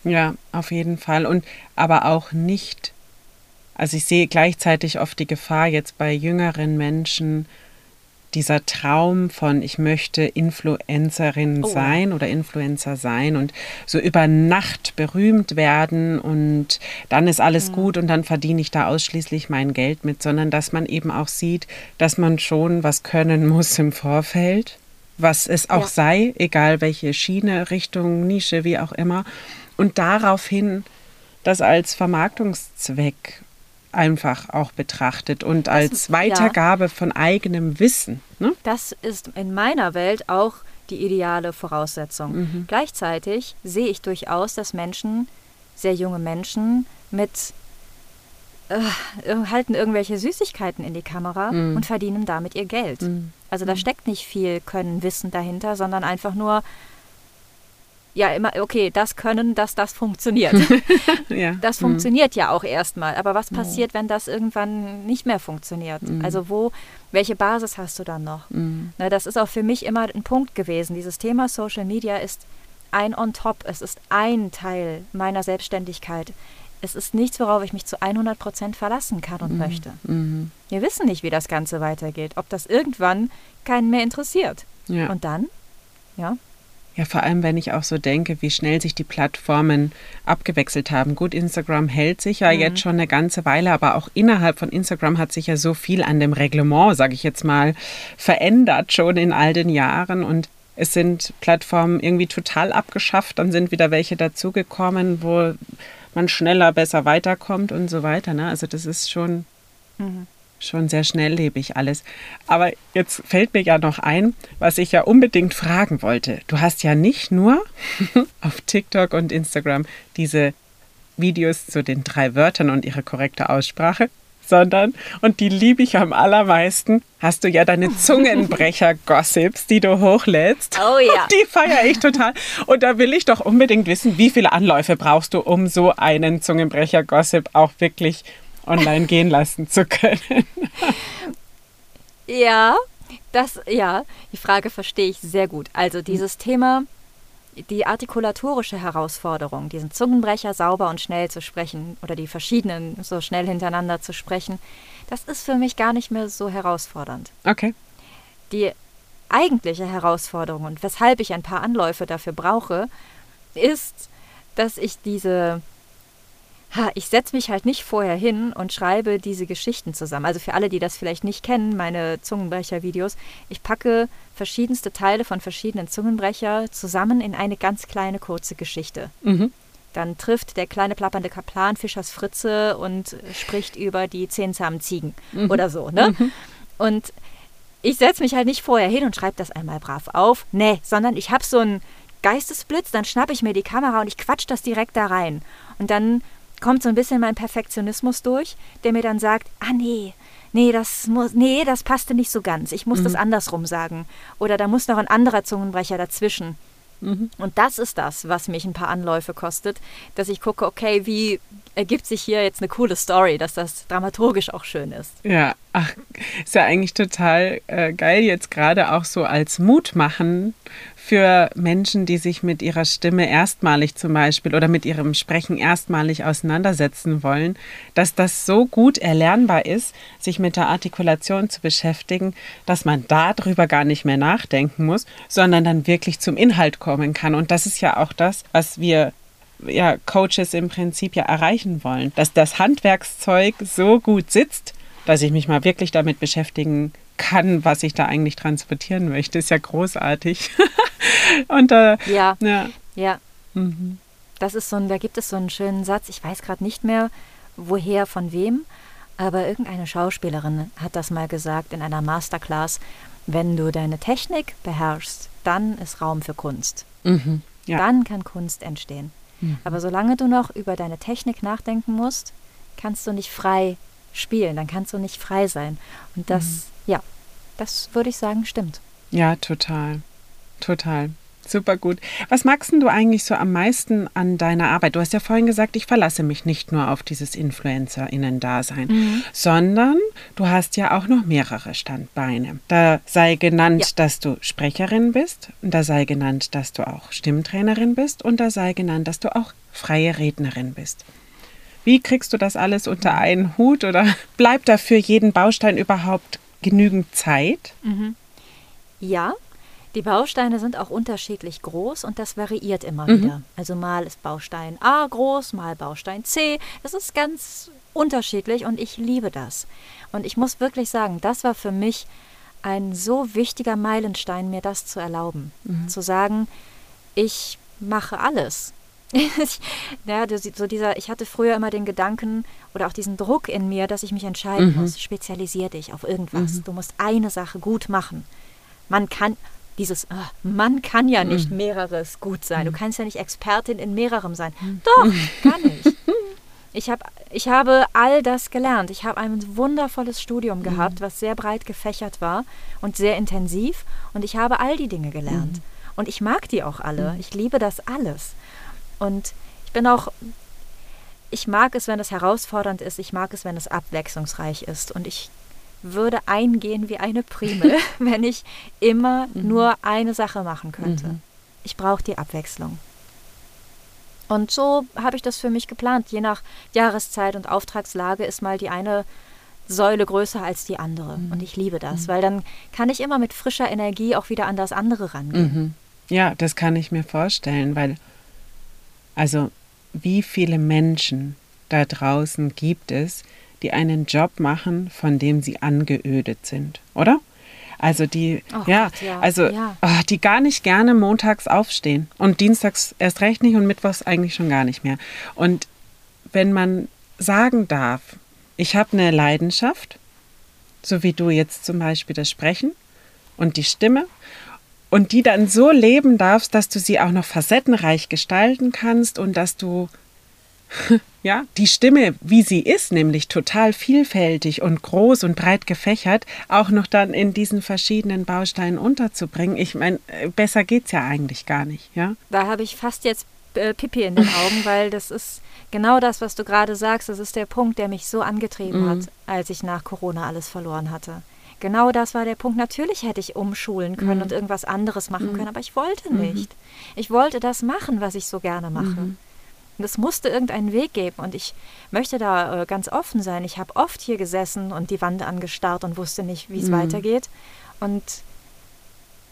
Ja, auf jeden Fall. Und aber auch nicht, also ich sehe gleichzeitig oft die Gefahr jetzt bei jüngeren Menschen, dieser Traum von, ich möchte Influencerin oh. sein oder Influencer sein und so über Nacht berühmt werden und dann ist alles mhm. gut und dann verdiene ich da ausschließlich mein Geld mit, sondern dass man eben auch sieht, dass man schon was können muss im Vorfeld, was es auch ja. sei, egal welche Schiene, Richtung, Nische, wie auch immer. Und daraufhin das als Vermarktungszweck einfach auch betrachtet und als Weitergabe ja. von eigenem Wissen. Ne? Das ist in meiner Welt auch die ideale Voraussetzung. Mhm. Gleichzeitig sehe ich durchaus, dass Menschen, sehr junge Menschen, mit äh, halten irgendwelche Süßigkeiten in die Kamera mhm. und verdienen damit ihr Geld. Mhm. Also da mhm. steckt nicht viel Können, Wissen dahinter, sondern einfach nur ja immer, okay, das können, dass das funktioniert. ja. Das mhm. funktioniert ja auch erstmal. Aber was passiert, wenn das irgendwann nicht mehr funktioniert? Mhm. Also wo, welche Basis hast du dann noch? Mhm. Na, das ist auch für mich immer ein Punkt gewesen. Dieses Thema Social Media ist ein on top. Es ist ein Teil meiner Selbstständigkeit. Es ist nichts, worauf ich mich zu 100 Prozent verlassen kann und mhm. möchte. Mhm. Wir wissen nicht, wie das Ganze weitergeht, ob das irgendwann keinen mehr interessiert. Ja. Und dann, ja, ja, vor allem, wenn ich auch so denke, wie schnell sich die Plattformen abgewechselt haben. Gut, Instagram hält sich ja mhm. jetzt schon eine ganze Weile, aber auch innerhalb von Instagram hat sich ja so viel an dem Reglement, sage ich jetzt mal, verändert schon in all den Jahren und es sind Plattformen irgendwie total abgeschafft, dann sind wieder welche dazugekommen, wo man schneller, besser weiterkommt und so weiter. Ne? Also das ist schon mhm schon sehr schnelllebig alles. Aber jetzt fällt mir ja noch ein, was ich ja unbedingt fragen wollte. Du hast ja nicht nur auf TikTok und Instagram diese Videos zu den drei Wörtern und ihre korrekte Aussprache, sondern, und die liebe ich am allermeisten, hast du ja deine Zungenbrecher-Gossips, die du hochlädst. Oh ja. Die feiere ich total. Und da will ich doch unbedingt wissen, wie viele Anläufe brauchst du, um so einen Zungenbrecher-Gossip auch wirklich online gehen lassen zu können. ja, das, ja, die Frage verstehe ich sehr gut. Also dieses Thema, die artikulatorische Herausforderung, diesen Zungenbrecher sauber und schnell zu sprechen oder die verschiedenen so schnell hintereinander zu sprechen, das ist für mich gar nicht mehr so herausfordernd. Okay. Die eigentliche Herausforderung und weshalb ich ein paar Anläufe dafür brauche, ist, dass ich diese ha, ich setze mich halt nicht vorher hin und schreibe diese Geschichten zusammen. Also für alle, die das vielleicht nicht kennen, meine Zungenbrecher-Videos, ich packe verschiedenste Teile von verschiedenen Zungenbrecher zusammen in eine ganz kleine kurze Geschichte. Mhm. Dann trifft der kleine plappernde Kaplan Fischers Fritze und spricht über die zehnsamen Ziegen mhm. oder so. Ne? Mhm. Und ich setze mich halt nicht vorher hin und schreibe das einmal brav auf. Nee, sondern ich habe so einen Geistesblitz, dann schnappe ich mir die Kamera und ich quatsch das direkt da rein. Und dann kommt so ein bisschen mein Perfektionismus durch, der mir dann sagt, ah nee, nee, das muss, nee, das passte nicht so ganz. Ich muss mhm. das andersrum sagen. Oder da muss noch ein anderer Zungenbrecher dazwischen. Mhm. Und das ist das, was mich ein paar Anläufe kostet, dass ich gucke, okay, wie ergibt sich hier jetzt eine coole Story, dass das dramaturgisch auch schön ist. Ja, ach, ist ja eigentlich total äh, geil jetzt gerade auch so als Mutmachen für Menschen, die sich mit ihrer Stimme erstmalig zum Beispiel oder mit ihrem Sprechen erstmalig auseinandersetzen wollen, dass das so gut erlernbar ist, sich mit der Artikulation zu beschäftigen, dass man darüber gar nicht mehr nachdenken muss, sondern dann wirklich zum Inhalt kommen kann. Und das ist ja auch das, was wir ja, Coaches im Prinzip ja erreichen wollen, dass das Handwerkszeug so gut sitzt, dass ich mich mal wirklich damit beschäftigen kann, was ich da eigentlich transportieren möchte. Ist ja großartig. Und äh, ja, ja, ja. Mhm. Das ist so ein, da gibt es so einen schönen Satz. Ich weiß gerade nicht mehr, woher, von wem, aber irgendeine Schauspielerin hat das mal gesagt in einer Masterclass. Wenn du deine Technik beherrschst, dann ist Raum für Kunst. Mhm, ja. Dann kann Kunst entstehen. Mhm. Aber solange du noch über deine Technik nachdenken musst, kannst du nicht frei spielen, dann kannst du nicht frei sein. Und das, mhm. ja, das würde ich sagen, stimmt. Ja, total. Total. Super gut. Was magst du eigentlich so am meisten an deiner Arbeit? Du hast ja vorhin gesagt, ich verlasse mich nicht nur auf dieses InfluencerInnen-Dasein, mhm. sondern du hast ja auch noch mehrere Standbeine. Da sei genannt, ja. dass du Sprecherin bist, da sei genannt, dass du auch Stimmtrainerin bist und da sei genannt, dass du auch freie Rednerin bist. Wie kriegst du das alles unter einen Hut oder bleibt da für jeden Baustein überhaupt genügend Zeit? Mhm. Ja, die Bausteine sind auch unterschiedlich groß und das variiert immer mhm. wieder. Also mal ist Baustein A groß, mal Baustein C. Das ist ganz unterschiedlich und ich liebe das. Und ich muss wirklich sagen, das war für mich ein so wichtiger Meilenstein, mir das zu erlauben. Mhm. Zu sagen, ich mache alles. ja, so dieser, ich hatte früher immer den Gedanken oder auch diesen Druck in mir, dass ich mich entscheiden mhm. muss. Spezialisier dich auf irgendwas. Mhm. Du musst eine Sache gut machen. Man kann, dieses, ach, man kann ja nicht mhm. mehreres gut sein. Du mhm. kannst ja nicht Expertin in mehrerem sein. Doch, kann ich. Ich, hab, ich habe all das gelernt. Ich habe ein wundervolles Studium gehabt, was sehr breit gefächert war und sehr intensiv. Und ich habe all die Dinge gelernt. Und ich mag die auch alle. Ich liebe das alles. Und ich bin auch, ich mag es, wenn es herausfordernd ist, ich mag es, wenn es abwechslungsreich ist. Und ich würde eingehen wie eine Primel, wenn ich immer mhm. nur eine Sache machen könnte. Mhm. Ich brauche die Abwechslung. Und so habe ich das für mich geplant. Je nach Jahreszeit und Auftragslage ist mal die eine Säule größer als die andere. Mhm. Und ich liebe das, mhm. weil dann kann ich immer mit frischer Energie auch wieder an das andere rangehen. Mhm. Ja, das kann ich mir vorstellen, weil also wie viele Menschen da draußen gibt es, die einen Job machen, von dem sie angeödet sind, oder? Also die, oh ja, Gott, ja, also ja. Oh, die gar nicht gerne montags aufstehen und dienstags erst recht nicht und mittwochs eigentlich schon gar nicht mehr. Und wenn man sagen darf, ich habe eine Leidenschaft, so wie du jetzt zum Beispiel das Sprechen und die Stimme und die dann so leben darfst, dass du sie auch noch facettenreich gestalten kannst und dass du ja, die Stimme, wie sie ist, nämlich total vielfältig und groß und breit gefächert, auch noch dann in diesen verschiedenen Bausteinen unterzubringen. Ich meine, äh, besser geht's ja eigentlich gar nicht, ja? Da habe ich fast jetzt äh, Pipi in den Augen, weil das ist genau das, was du gerade sagst. Das ist der Punkt, der mich so angetrieben mhm. hat, als ich nach Corona alles verloren hatte. Genau das war der Punkt. Natürlich hätte ich umschulen können mhm. und irgendwas anderes machen mhm. können, aber ich wollte mhm. nicht. Ich wollte das machen, was ich so gerne mache. Und es musste irgendeinen Weg geben und ich möchte da äh, ganz offen sein. Ich habe oft hier gesessen und die Wand angestarrt und wusste nicht, wie es mhm. weitergeht. Und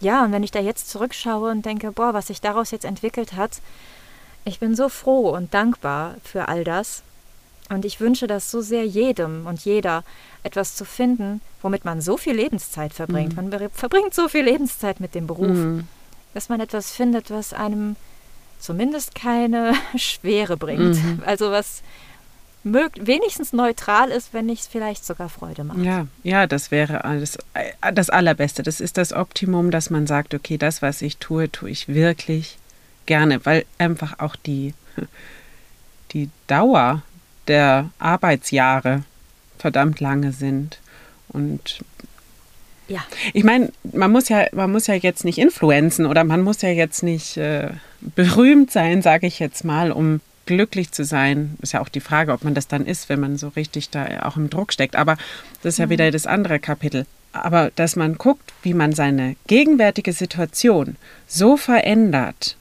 ja, und wenn ich da jetzt zurückschaue und denke, boah, was sich daraus jetzt entwickelt hat, ich bin so froh und dankbar für all das. Und ich wünsche das so sehr jedem und jeder, etwas zu finden, womit man so viel Lebenszeit verbringt. Mhm. Man verbringt so viel Lebenszeit mit dem Beruf, mhm. dass man etwas findet, was einem zumindest keine Schwere bringt. Mhm. Also was wenigstens neutral ist, wenn nicht vielleicht sogar Freude macht. Ja, ja, das wäre alles äh, das Allerbeste. Das ist das Optimum, dass man sagt, okay, das, was ich tue, tue ich wirklich gerne, weil einfach auch die, die Dauer der Arbeitsjahre verdammt lange sind. Und ja. Ich meine, man muss ja, man muss ja jetzt nicht influenzen oder man muss ja jetzt nicht äh, berühmt sein, sage ich jetzt mal, um glücklich zu sein. Ist ja auch die Frage, ob man das dann ist, wenn man so richtig da auch im Druck steckt. Aber das ist ja mhm. wieder das andere Kapitel. aber dass man guckt, wie man seine gegenwärtige Situation so verändert,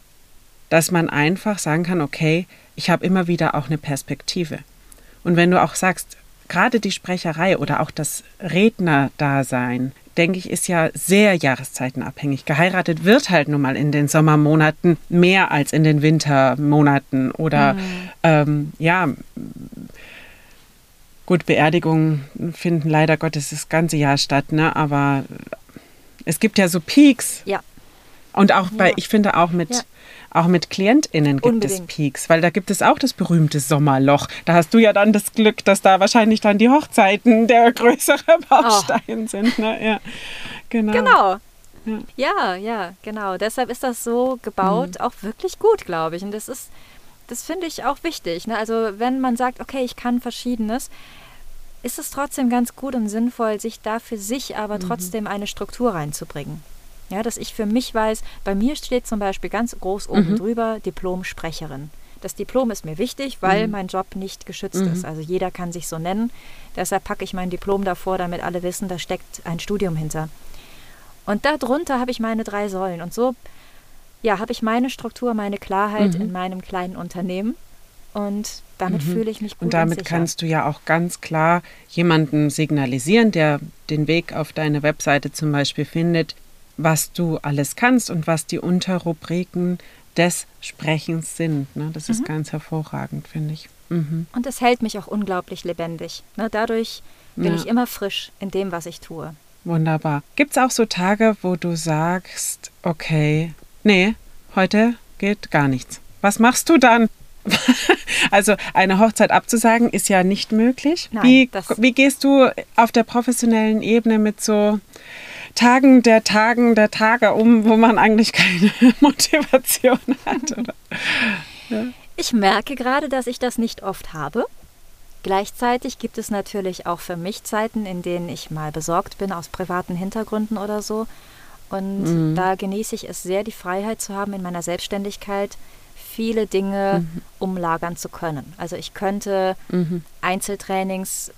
dass man einfach sagen kann, okay, ich habe immer wieder auch eine Perspektive. Und wenn du auch sagst, gerade die Sprecherei oder auch das Rednerdasein, denke ich, ist ja sehr jahreszeitenabhängig. Geheiratet wird halt nun mal in den Sommermonaten mehr als in den Wintermonaten oder mhm. ähm, ja, gut, Beerdigungen finden leider Gottes das ganze Jahr statt, ne? aber es gibt ja so Peaks. Ja. Und auch bei, ja. ich finde auch mit, ja. Auch mit KlientInnen gibt Unbedingt. es Peaks, weil da gibt es auch das berühmte Sommerloch. Da hast du ja dann das Glück, dass da wahrscheinlich dann die Hochzeiten der größere Baustein oh. sind. Ne? Ja, genau. Genau. Ja. ja, ja, genau. Deshalb ist das so gebaut, mhm. auch wirklich gut, glaube ich. Und das ist, das finde ich auch wichtig. Ne? Also wenn man sagt, okay, ich kann Verschiedenes, ist es trotzdem ganz gut und sinnvoll, sich da für sich aber mhm. trotzdem eine Struktur reinzubringen. Ja, dass ich für mich weiß, bei mir steht zum Beispiel ganz groß oben mhm. drüber Diplom-Sprecherin. Das Diplom ist mir wichtig, weil mhm. mein Job nicht geschützt mhm. ist. Also jeder kann sich so nennen. Deshalb packe ich mein Diplom davor, damit alle wissen, da steckt ein Studium hinter. Und darunter habe ich meine drei Säulen. Und so ja, habe ich meine Struktur, meine Klarheit mhm. in meinem kleinen Unternehmen. Und damit mhm. fühle ich mich gut. Und damit und kannst du ja auch ganz klar jemanden signalisieren, der den Weg auf deine Webseite zum Beispiel findet, was du alles kannst und was die Unterrubriken des Sprechens sind. Ne? Das mhm. ist ganz hervorragend, finde ich. Mhm. Und es hält mich auch unglaublich lebendig. Ne? Dadurch bin ja. ich immer frisch in dem, was ich tue. Wunderbar. Gibt es auch so Tage, wo du sagst, okay, nee, heute geht gar nichts. Was machst du dann? also eine Hochzeit abzusagen ist ja nicht möglich. Nein, wie, wie gehst du auf der professionellen Ebene mit so Tagen der Tagen der Tage um, wo man eigentlich keine Motivation hat? Ja. Ich merke gerade, dass ich das nicht oft habe. Gleichzeitig gibt es natürlich auch für mich Zeiten, in denen ich mal besorgt bin aus privaten Hintergründen oder so. Und mhm. da genieße ich es sehr, die Freiheit zu haben, in meiner Selbstständigkeit viele Dinge mhm. umlagern zu können. Also ich könnte mhm. Einzeltrainings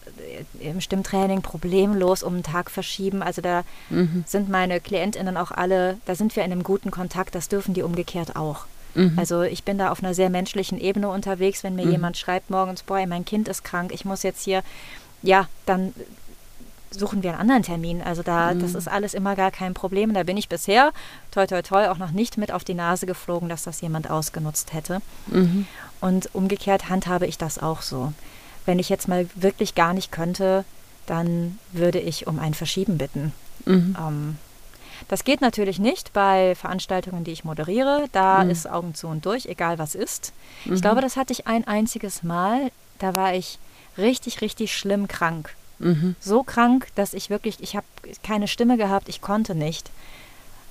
äh, im Stimmtraining problemlos um einen Tag verschieben. Also da mhm. sind meine Klientinnen auch alle, da sind wir in einem guten Kontakt, das dürfen die umgekehrt auch. Mhm. Also ich bin da auf einer sehr menschlichen Ebene unterwegs, wenn mir mhm. jemand schreibt morgens, boah, mein Kind ist krank, ich muss jetzt hier, ja, dann suchen wir einen anderen Termin. Also da, mhm. das ist alles immer gar kein Problem. Da bin ich bisher, toi toi toi, auch noch nicht mit auf die Nase geflogen, dass das jemand ausgenutzt hätte. Mhm. Und umgekehrt handhabe ich das auch so. Wenn ich jetzt mal wirklich gar nicht könnte, dann würde ich um ein Verschieben bitten. Mhm. Ähm, das geht natürlich nicht bei Veranstaltungen, die ich moderiere. Da mhm. ist Augen zu und durch, egal was ist. Ich mhm. glaube, das hatte ich ein einziges Mal. Da war ich richtig, richtig schlimm krank. Mhm. So krank, dass ich wirklich, ich habe keine Stimme gehabt, ich konnte nicht.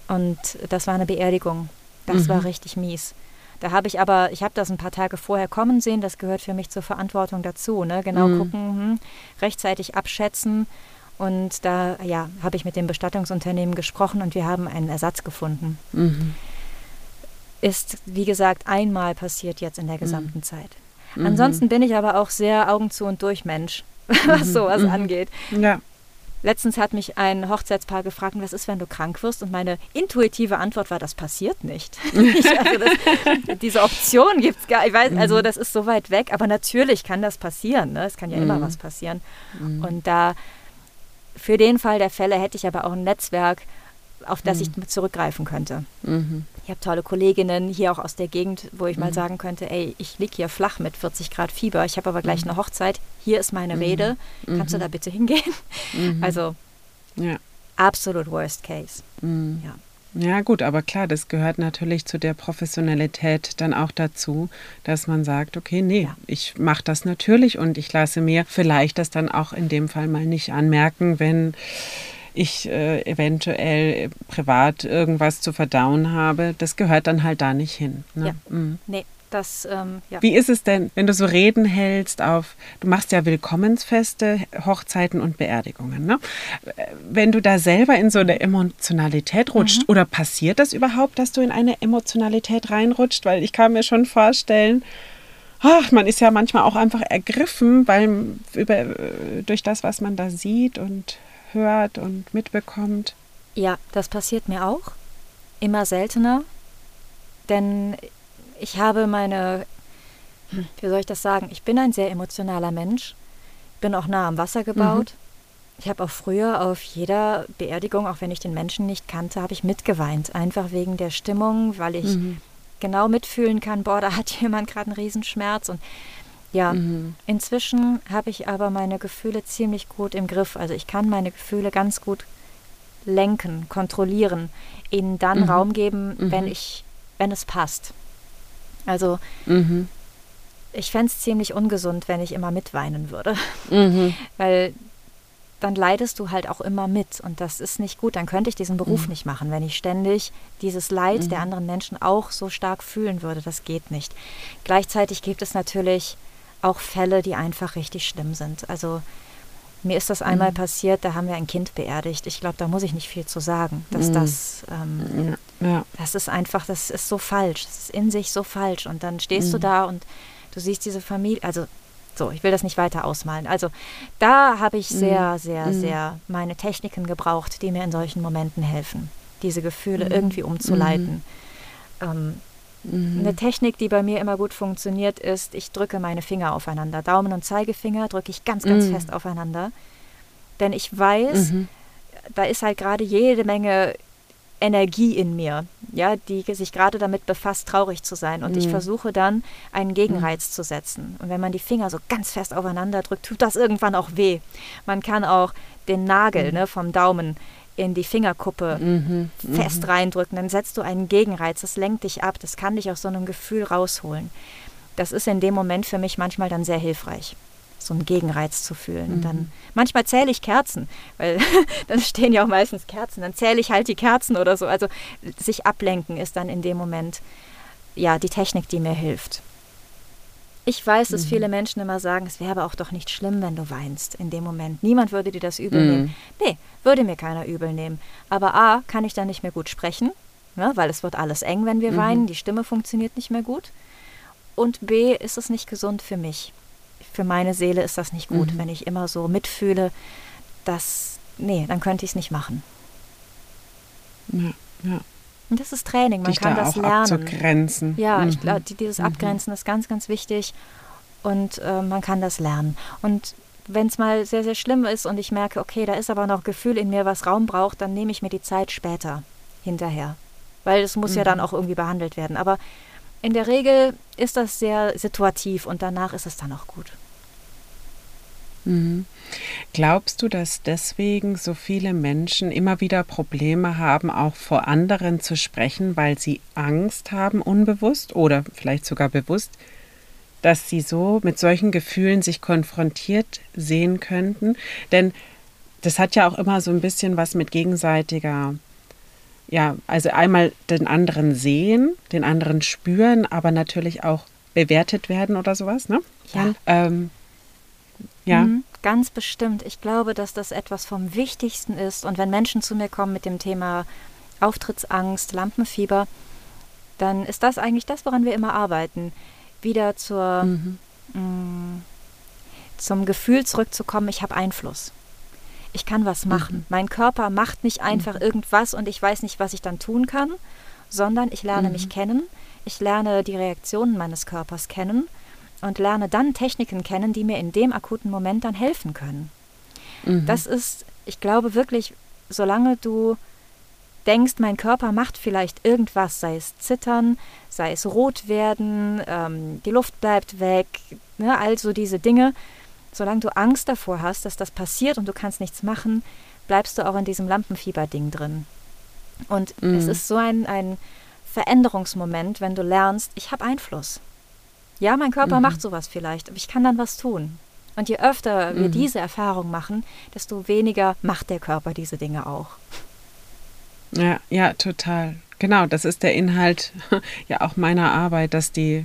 Und das war eine Beerdigung. Das mhm. war richtig mies. Da habe ich aber, ich habe das ein paar Tage vorher kommen sehen, das gehört für mich zur Verantwortung dazu. Ne? Genau mhm. gucken, hm, rechtzeitig abschätzen. Und da ja, habe ich mit dem Bestattungsunternehmen gesprochen und wir haben einen Ersatz gefunden. Mhm. Ist, wie gesagt, einmal passiert jetzt in der gesamten mhm. Zeit. Mhm. Ansonsten bin ich aber auch sehr Augen zu und durch Mensch. was mhm, sowas mhm. angeht. Ja. Letztens hat mich ein Hochzeitspaar gefragt, was ist, wenn du krank wirst? Und meine intuitive Antwort war, das passiert nicht. also das, diese Option gibt es gar nicht. Also mhm. das ist so weit weg, aber natürlich kann das passieren. Ne? Es kann ja immer was passieren. Und da für den Fall der Fälle hätte ich aber auch ein Netzwerk, auf das ich zurückgreifen könnte. Mhm. Ich habe tolle Kolleginnen hier auch aus der Gegend, wo ich mhm. mal sagen könnte, ey, ich liege hier flach mit 40 Grad Fieber, ich habe aber gleich mhm. eine Hochzeit, hier ist meine Rede, mhm. kannst du da bitte hingehen? Also ja. absolut worst case. Ja. Ja, gut, aber klar, das gehört natürlich zu der Professionalität dann auch dazu, dass man sagt, okay, nee, ja. ich mache das natürlich und ich lasse mir vielleicht das dann auch in dem Fall mal nicht anmerken, wenn ich äh, eventuell privat irgendwas zu verdauen habe, das gehört dann halt da nicht hin. Ne? Ja. Mhm. Nee. Das, ähm, ja. Wie ist es denn, wenn du so Reden hältst auf, du machst ja Willkommensfeste, Hochzeiten und Beerdigungen, ne? Wenn du da selber in so eine Emotionalität rutscht, mhm. oder passiert das überhaupt, dass du in eine Emotionalität reinrutscht? Weil ich kann mir schon vorstellen, ach, man ist ja manchmal auch einfach ergriffen, weil über, durch das, was man da sieht und hört und mitbekommt? Ja, das passiert mir auch. Immer seltener. Denn ich habe meine, wie soll ich das sagen, ich bin ein sehr emotionaler Mensch, bin auch nah am Wasser gebaut. Mhm. Ich habe auch früher auf jeder Beerdigung, auch wenn ich den Menschen nicht kannte, habe ich mitgeweint. Einfach wegen der Stimmung, weil ich mhm. genau mitfühlen kann, boah, da hat jemand gerade einen Riesenschmerz. Und ja, mhm. inzwischen habe ich aber meine Gefühle ziemlich gut im Griff. Also ich kann meine Gefühle ganz gut lenken, kontrollieren, ihnen dann mhm. Raum geben, wenn mhm. ich, wenn es passt. Also mhm. ich fände es ziemlich ungesund, wenn ich immer mitweinen würde. Mhm. Weil dann leidest du halt auch immer mit und das ist nicht gut. Dann könnte ich diesen Beruf mhm. nicht machen, wenn ich ständig dieses Leid mhm. der anderen Menschen auch so stark fühlen würde. Das geht nicht. Gleichzeitig gibt es natürlich auch Fälle, die einfach richtig schlimm sind. Also mir ist das einmal mhm. passiert, da haben wir ein Kind beerdigt. Ich glaube, da muss ich nicht viel zu sagen, dass mhm. das, ähm, ja. Ja. das ist einfach, das ist so falsch, das ist in sich so falsch. Und dann stehst mhm. du da und du siehst diese Familie, also so, ich will das nicht weiter ausmalen. Also da habe ich sehr, mhm. sehr, mhm. sehr meine Techniken gebraucht, die mir in solchen Momenten helfen, diese Gefühle mhm. irgendwie umzuleiten. Ähm, Mhm. Eine Technik, die bei mir immer gut funktioniert, ist, ich drücke meine Finger aufeinander. Daumen und Zeigefinger drücke ich ganz, ganz mhm. fest aufeinander. Denn ich weiß, mhm. da ist halt gerade jede Menge Energie in mir, ja, die sich gerade damit befasst, traurig zu sein. Und mhm. ich versuche dann, einen Gegenreiz mhm. zu setzen. Und wenn man die Finger so ganz fest aufeinander drückt, tut das irgendwann auch weh. Man kann auch den Nagel mhm. ne, vom Daumen in die Fingerkuppe mhm, fest mhm. reindrücken, dann setzt du einen Gegenreiz, das lenkt dich ab, das kann dich aus so einem Gefühl rausholen. Das ist in dem Moment für mich manchmal dann sehr hilfreich, so einen Gegenreiz zu fühlen. Mhm. Und dann manchmal zähle ich Kerzen, weil dann stehen ja auch meistens Kerzen, dann zähle ich halt die Kerzen oder so. Also sich ablenken ist dann in dem Moment ja die Technik, die mir hilft. Ich weiß, dass mhm. viele Menschen immer sagen, es wäre aber auch doch nicht schlimm, wenn du weinst in dem Moment. Niemand würde dir das übel mhm. nehmen. Nee, würde mir keiner übel nehmen. Aber A, kann ich dann nicht mehr gut sprechen, ne, weil es wird alles eng, wenn wir mhm. weinen, die Stimme funktioniert nicht mehr gut. Und B, ist es nicht gesund für mich. Für meine Seele ist das nicht gut, mhm. wenn ich immer so mitfühle, dass, nee, dann könnte ich es nicht machen. Ja, ja. Und das ist Training, man Dich kann da das lernen. Abzugrenzen. Ja, mhm. ich glaube, dieses mhm. Abgrenzen ist ganz, ganz wichtig und äh, man kann das lernen. Und wenn es mal sehr, sehr schlimm ist und ich merke, okay, da ist aber noch Gefühl in mir, was Raum braucht, dann nehme ich mir die Zeit später hinterher. Weil es muss mhm. ja dann auch irgendwie behandelt werden. Aber in der Regel ist das sehr situativ und danach ist es dann auch gut. Mhm. Glaubst du, dass deswegen so viele Menschen immer wieder Probleme haben, auch vor anderen zu sprechen, weil sie Angst haben, unbewusst oder vielleicht sogar bewusst, dass sie so mit solchen Gefühlen sich konfrontiert sehen könnten? Denn das hat ja auch immer so ein bisschen was mit gegenseitiger, ja, also einmal den anderen sehen, den anderen spüren, aber natürlich auch bewertet werden oder sowas, ne? Ja. Ähm, ja. Mhm, ganz bestimmt. Ich glaube, dass das etwas vom Wichtigsten ist. Und wenn Menschen zu mir kommen mit dem Thema Auftrittsangst, Lampenfieber, dann ist das eigentlich das, woran wir immer arbeiten. Wieder zur, mhm. mh, mm, zum Gefühl zurückzukommen, ich habe Einfluss. Ich kann was machen. Mhm. Mein Körper macht nicht einfach mhm. irgendwas und ich weiß nicht, was ich dann tun kann, sondern ich lerne mich mhm. kennen. Ich lerne die Reaktionen meines Körpers kennen und lerne dann Techniken kennen, die mir in dem akuten Moment dann helfen können. Mhm. Das ist, ich glaube wirklich, solange du denkst, mein Körper macht vielleicht irgendwas, sei es zittern, sei es rot werden, ähm, die Luft bleibt weg, ne, also diese Dinge, solange du Angst davor hast, dass das passiert und du kannst nichts machen, bleibst du auch in diesem Lampenfieber-Ding drin. Und mhm. es ist so ein, ein Veränderungsmoment, wenn du lernst, ich habe Einfluss. Ja, mein Körper mhm. macht sowas vielleicht, aber ich kann dann was tun. Und je öfter mhm. wir diese Erfahrung machen, desto weniger macht der Körper diese Dinge auch. Ja, ja, total. Genau, das ist der Inhalt ja auch meiner Arbeit, dass die,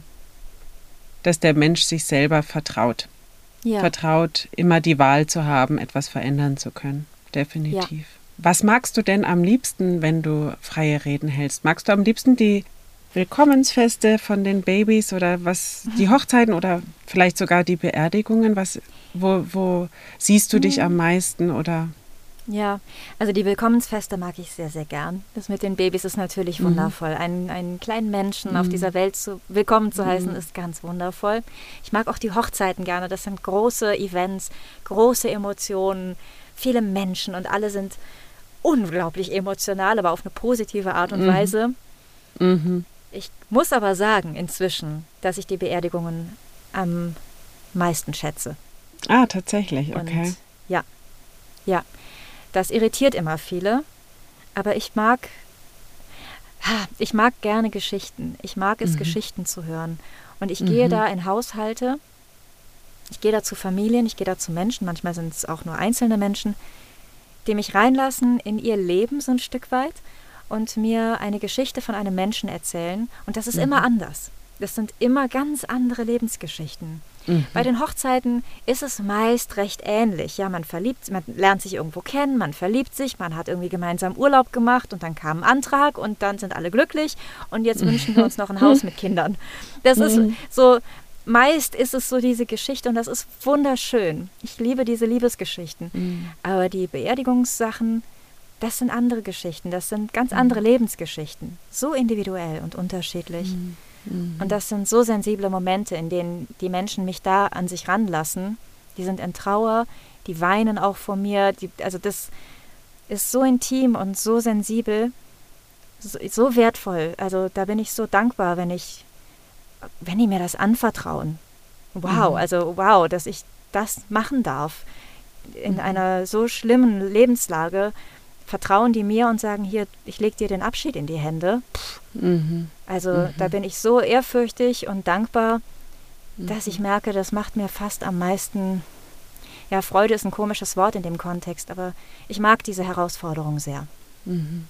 dass der Mensch sich selber vertraut. Ja. Vertraut, immer die Wahl zu haben, etwas verändern zu können. Definitiv. Ja. Was magst du denn am liebsten, wenn du freie Reden hältst? Magst du am liebsten die Willkommensfeste von den Babys oder was, die mhm. Hochzeiten oder vielleicht sogar die Beerdigungen? Was, wo, wo siehst du dich am mhm. meisten oder? Ja, also die Willkommensfeste mag ich sehr, sehr gern. Das mit den Babys ist natürlich mhm. wundervoll. Einen, einen kleinen Menschen mhm. auf dieser Welt zu, willkommen zu heißen, mhm. ist ganz wundervoll. Ich mag auch die Hochzeiten gerne. Das sind große Events, große Emotionen, viele Menschen und alle sind unglaublich emotional, aber auf eine positive Art und mhm. Weise. Ich muss aber sagen inzwischen, dass ich die Beerdigungen am meisten schätze. Ah, tatsächlich, okay. Und ja, ja. Das irritiert immer viele, aber ich mag, ich mag gerne Geschichten. Ich mag es, mhm. Geschichten zu hören. Und ich mhm. gehe da in Haushalte, ich gehe da zu Familien, ich gehe da zu Menschen, manchmal sind es auch nur einzelne Menschen, die mich reinlassen in ihr Leben so ein Stück weit und mir eine Geschichte von einem Menschen erzählen. Und das ist mhm. immer anders. Das sind immer ganz andere Lebensgeschichten. Mhm. Bei den Hochzeiten ist es meist recht ähnlich. Ja, man verliebt, man lernt sich irgendwo kennen, man verliebt sich, man hat irgendwie gemeinsam Urlaub gemacht und dann kam ein Antrag und dann sind alle glücklich und jetzt wünschen wir uns noch ein Haus mit Kindern. Das ist mhm. so, meist ist es so diese Geschichte und das ist wunderschön. Ich liebe diese Liebesgeschichten. Mhm. Aber die Beerdigungssachen, das sind andere Geschichten, das sind ganz mhm. andere Lebensgeschichten. So individuell und unterschiedlich. Mhm. Mhm. Und das sind so sensible Momente, in denen die Menschen mich da an sich ranlassen. Die sind in Trauer, die weinen auch vor mir. Die, also das ist so intim und so sensibel, so, so wertvoll. Also da bin ich so dankbar, wenn ich, wenn die mir das anvertrauen. Wow, mhm. also wow, dass ich das machen darf in mhm. einer so schlimmen Lebenslage vertrauen die mir und sagen, hier, ich lege dir den Abschied in die Hände. Mhm. Also mhm. da bin ich so ehrfürchtig und dankbar, mhm. dass ich merke, das macht mir fast am meisten, ja, Freude ist ein komisches Wort in dem Kontext, aber ich mag diese Herausforderung sehr. Mhm.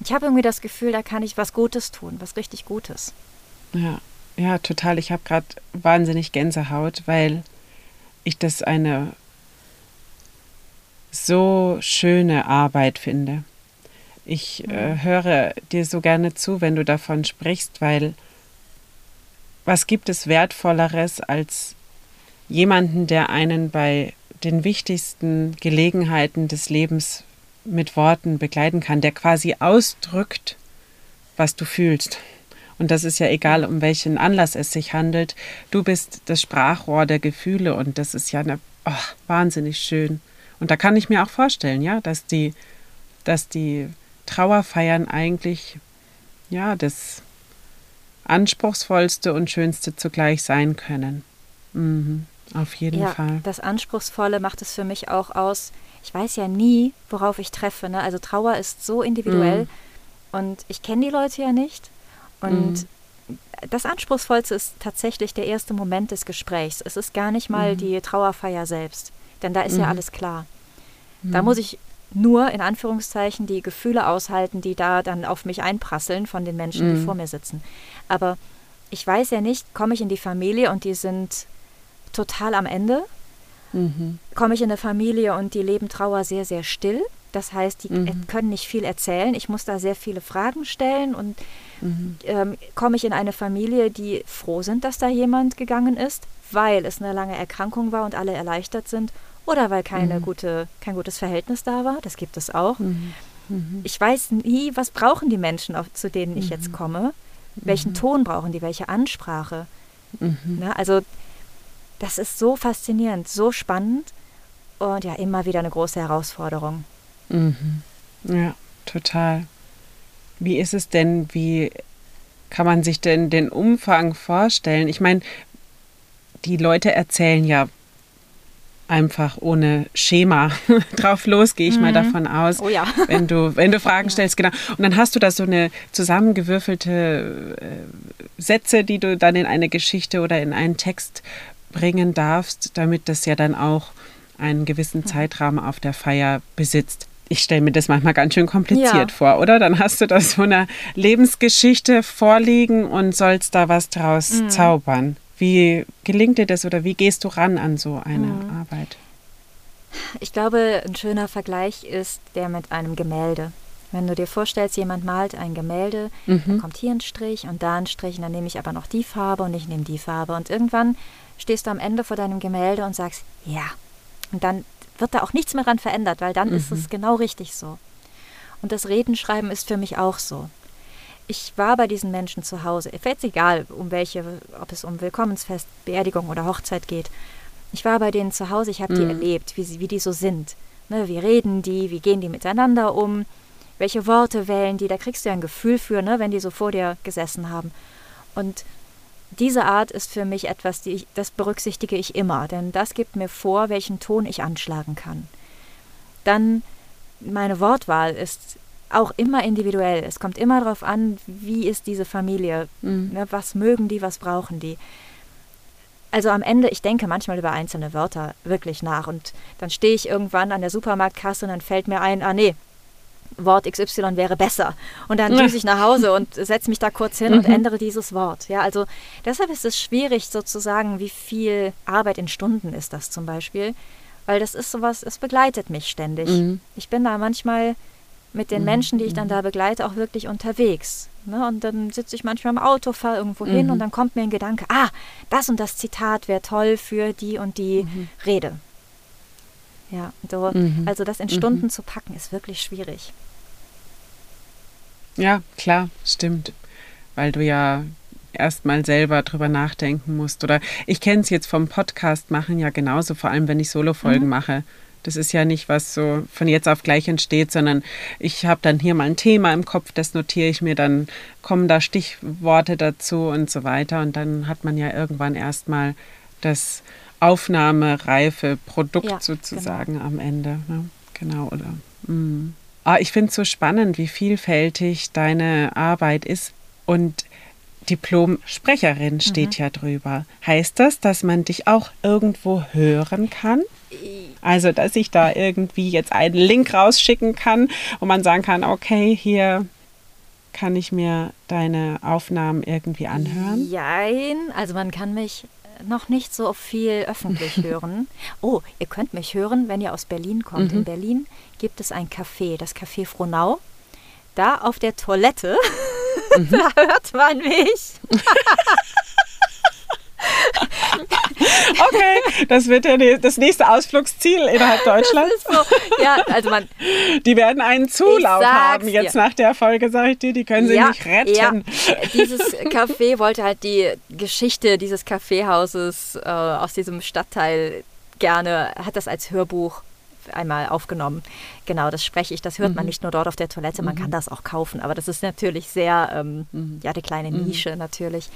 Ich habe irgendwie das Gefühl, da kann ich was Gutes tun, was richtig Gutes. Ja, ja, total. Ich habe gerade wahnsinnig Gänsehaut, weil ich das eine so schöne Arbeit finde. Ich äh, mhm. höre dir so gerne zu, wenn du davon sprichst, weil was gibt es wertvolleres als jemanden, der einen bei den wichtigsten Gelegenheiten des Lebens mit Worten begleiten kann, der quasi ausdrückt, was du fühlst. Und das ist ja egal, um welchen Anlass es sich handelt. Du bist das Sprachrohr der Gefühle und das ist ja eine, oh, wahnsinnig schön. Und da kann ich mir auch vorstellen, ja, dass die, dass die Trauerfeiern eigentlich ja das anspruchsvollste und schönste zugleich sein können. Mhm, auf jeden ja, Fall. Das Anspruchsvolle macht es für mich auch aus. Ich weiß ja nie, worauf ich treffe. Ne? Also Trauer ist so individuell mhm. und ich kenne die Leute ja nicht. Und mhm. das Anspruchsvollste ist tatsächlich der erste Moment des Gesprächs. Es ist gar nicht mal mhm. die Trauerfeier selbst. Denn da ist mhm. ja alles klar. Mhm. Da muss ich nur in Anführungszeichen die Gefühle aushalten, die da dann auf mich einprasseln von den Menschen, die mhm. vor mir sitzen. Aber ich weiß ja nicht, komme ich in die Familie und die sind total am Ende? Mhm. Komme ich in eine Familie und die leben Trauer sehr, sehr still? Das heißt, die mhm. können nicht viel erzählen. Ich muss da sehr viele Fragen stellen und mhm. ähm, komme ich in eine Familie, die froh sind, dass da jemand gegangen ist, weil es eine lange Erkrankung war und alle erleichtert sind oder weil keine mhm. gute, kein gutes Verhältnis da war. Das gibt es auch. Mhm. Mhm. Ich weiß nie, was brauchen die Menschen, auf, zu denen ich jetzt mhm. komme. Welchen mhm. Ton brauchen die, welche Ansprache. Mhm. Ne? Also das ist so faszinierend, so spannend und ja, immer wieder eine große Herausforderung. Ja, total. Wie ist es denn, wie kann man sich denn den Umfang vorstellen? Ich meine, die Leute erzählen ja einfach ohne Schema drauf los, gehe ich mhm. mal davon aus. Oh ja. Wenn du, wenn du Fragen stellst, genau. Und dann hast du da so eine zusammengewürfelte äh, Sätze, die du dann in eine Geschichte oder in einen Text bringen darfst, damit das ja dann auch einen gewissen mhm. Zeitrahmen auf der Feier besitzt. Ich stelle mir das manchmal ganz schön kompliziert ja. vor, oder? Dann hast du da so eine Lebensgeschichte vorliegen und sollst da was draus mhm. zaubern. Wie gelingt dir das oder wie gehst du ran an so eine mhm. Arbeit? Ich glaube, ein schöner Vergleich ist der mit einem Gemälde. Wenn du dir vorstellst, jemand malt ein Gemälde, mhm. dann kommt hier ein Strich und da ein Strich und dann nehme ich aber noch die Farbe und ich nehme die Farbe und irgendwann stehst du am Ende vor deinem Gemälde und sagst, ja. Und dann wird da auch nichts mehr dran verändert, weil dann mhm. ist es genau richtig so. Und das Redenschreiben ist für mich auch so. Ich war bei diesen Menschen zu Hause. Jetzt egal, um welche, ob es um Willkommensfest, Beerdigung oder Hochzeit geht. Ich war bei denen zu Hause, ich habe mhm. die erlebt, wie, sie, wie die so sind. Ne, wie reden die, wie gehen die miteinander um, welche Worte wählen die, da kriegst du ja ein Gefühl für, ne, wenn die so vor dir gesessen haben. Und diese Art ist für mich etwas, die ich, das berücksichtige ich immer, denn das gibt mir vor, welchen Ton ich anschlagen kann. Dann meine Wortwahl ist auch immer individuell. Es kommt immer darauf an, wie ist diese Familie, mhm. ne, was mögen die, was brauchen die. Also am Ende, ich denke manchmal über einzelne Wörter wirklich nach und dann stehe ich irgendwann an der Supermarktkasse und dann fällt mir ein, ah nee, Wort XY wäre besser. Und dann düse ich nach Hause und setze mich da kurz hin mhm. und ändere dieses Wort. Ja, also deshalb ist es schwierig sozusagen, wie viel Arbeit in Stunden ist das zum Beispiel. Weil das ist sowas, es begleitet mich ständig. Mhm. Ich bin da manchmal mit den mhm. Menschen, die ich dann da begleite, auch wirklich unterwegs. Ne? Und dann sitze ich manchmal im Auto, fahre irgendwo hin und mhm. dann kommt mir ein Gedanke, ah, das und das Zitat wäre toll für die und die mhm. Rede. Ja, so, mhm. also das in Stunden mhm. zu packen, ist wirklich schwierig. Ja, klar, stimmt. Weil du ja erstmal selber drüber nachdenken musst. Oder ich kenne es jetzt vom Podcast machen ja genauso, vor allem wenn ich Solo-Folgen mhm. mache. Das ist ja nicht, was so von jetzt auf gleich entsteht, sondern ich habe dann hier mal ein Thema im Kopf, das notiere ich mir, dann kommen da Stichworte dazu und so weiter. Und dann hat man ja irgendwann erstmal das aufnahmereife Produkt ja, sozusagen genau. am Ende. Ne? Genau, oder? Mm. Ah, ich finde es so spannend, wie vielfältig deine Arbeit ist. Und Diplom-Sprecherin steht mhm. ja drüber. Heißt das, dass man dich auch irgendwo hören kann? Also, dass ich da irgendwie jetzt einen Link rausschicken kann, wo man sagen kann, okay, hier kann ich mir deine Aufnahmen irgendwie anhören? Jein, also man kann mich noch nicht so viel öffentlich hören. Oh, ihr könnt mich hören, wenn ihr aus Berlin kommt. Mhm. In Berlin gibt es ein Café, das Café Frohnau. Da auf der Toilette, mhm. da hört man mich. okay, das wird ja das nächste Ausflugsziel innerhalb Deutschlands. So. Ja, also man. Die werden einen Zulauf haben jetzt dir. nach der Folge, sage ich dir. Die können sie ja, nicht retten. Ja. Dieses Café wollte halt die Geschichte dieses Kaffeehauses äh, aus diesem Stadtteil gerne, hat das als Hörbuch einmal aufgenommen. Genau, das spreche ich. Das hört mhm. man nicht nur dort auf der Toilette, man mhm. kann das auch kaufen. Aber das ist natürlich sehr, ähm, mhm. ja, die kleine mhm. Nische natürlich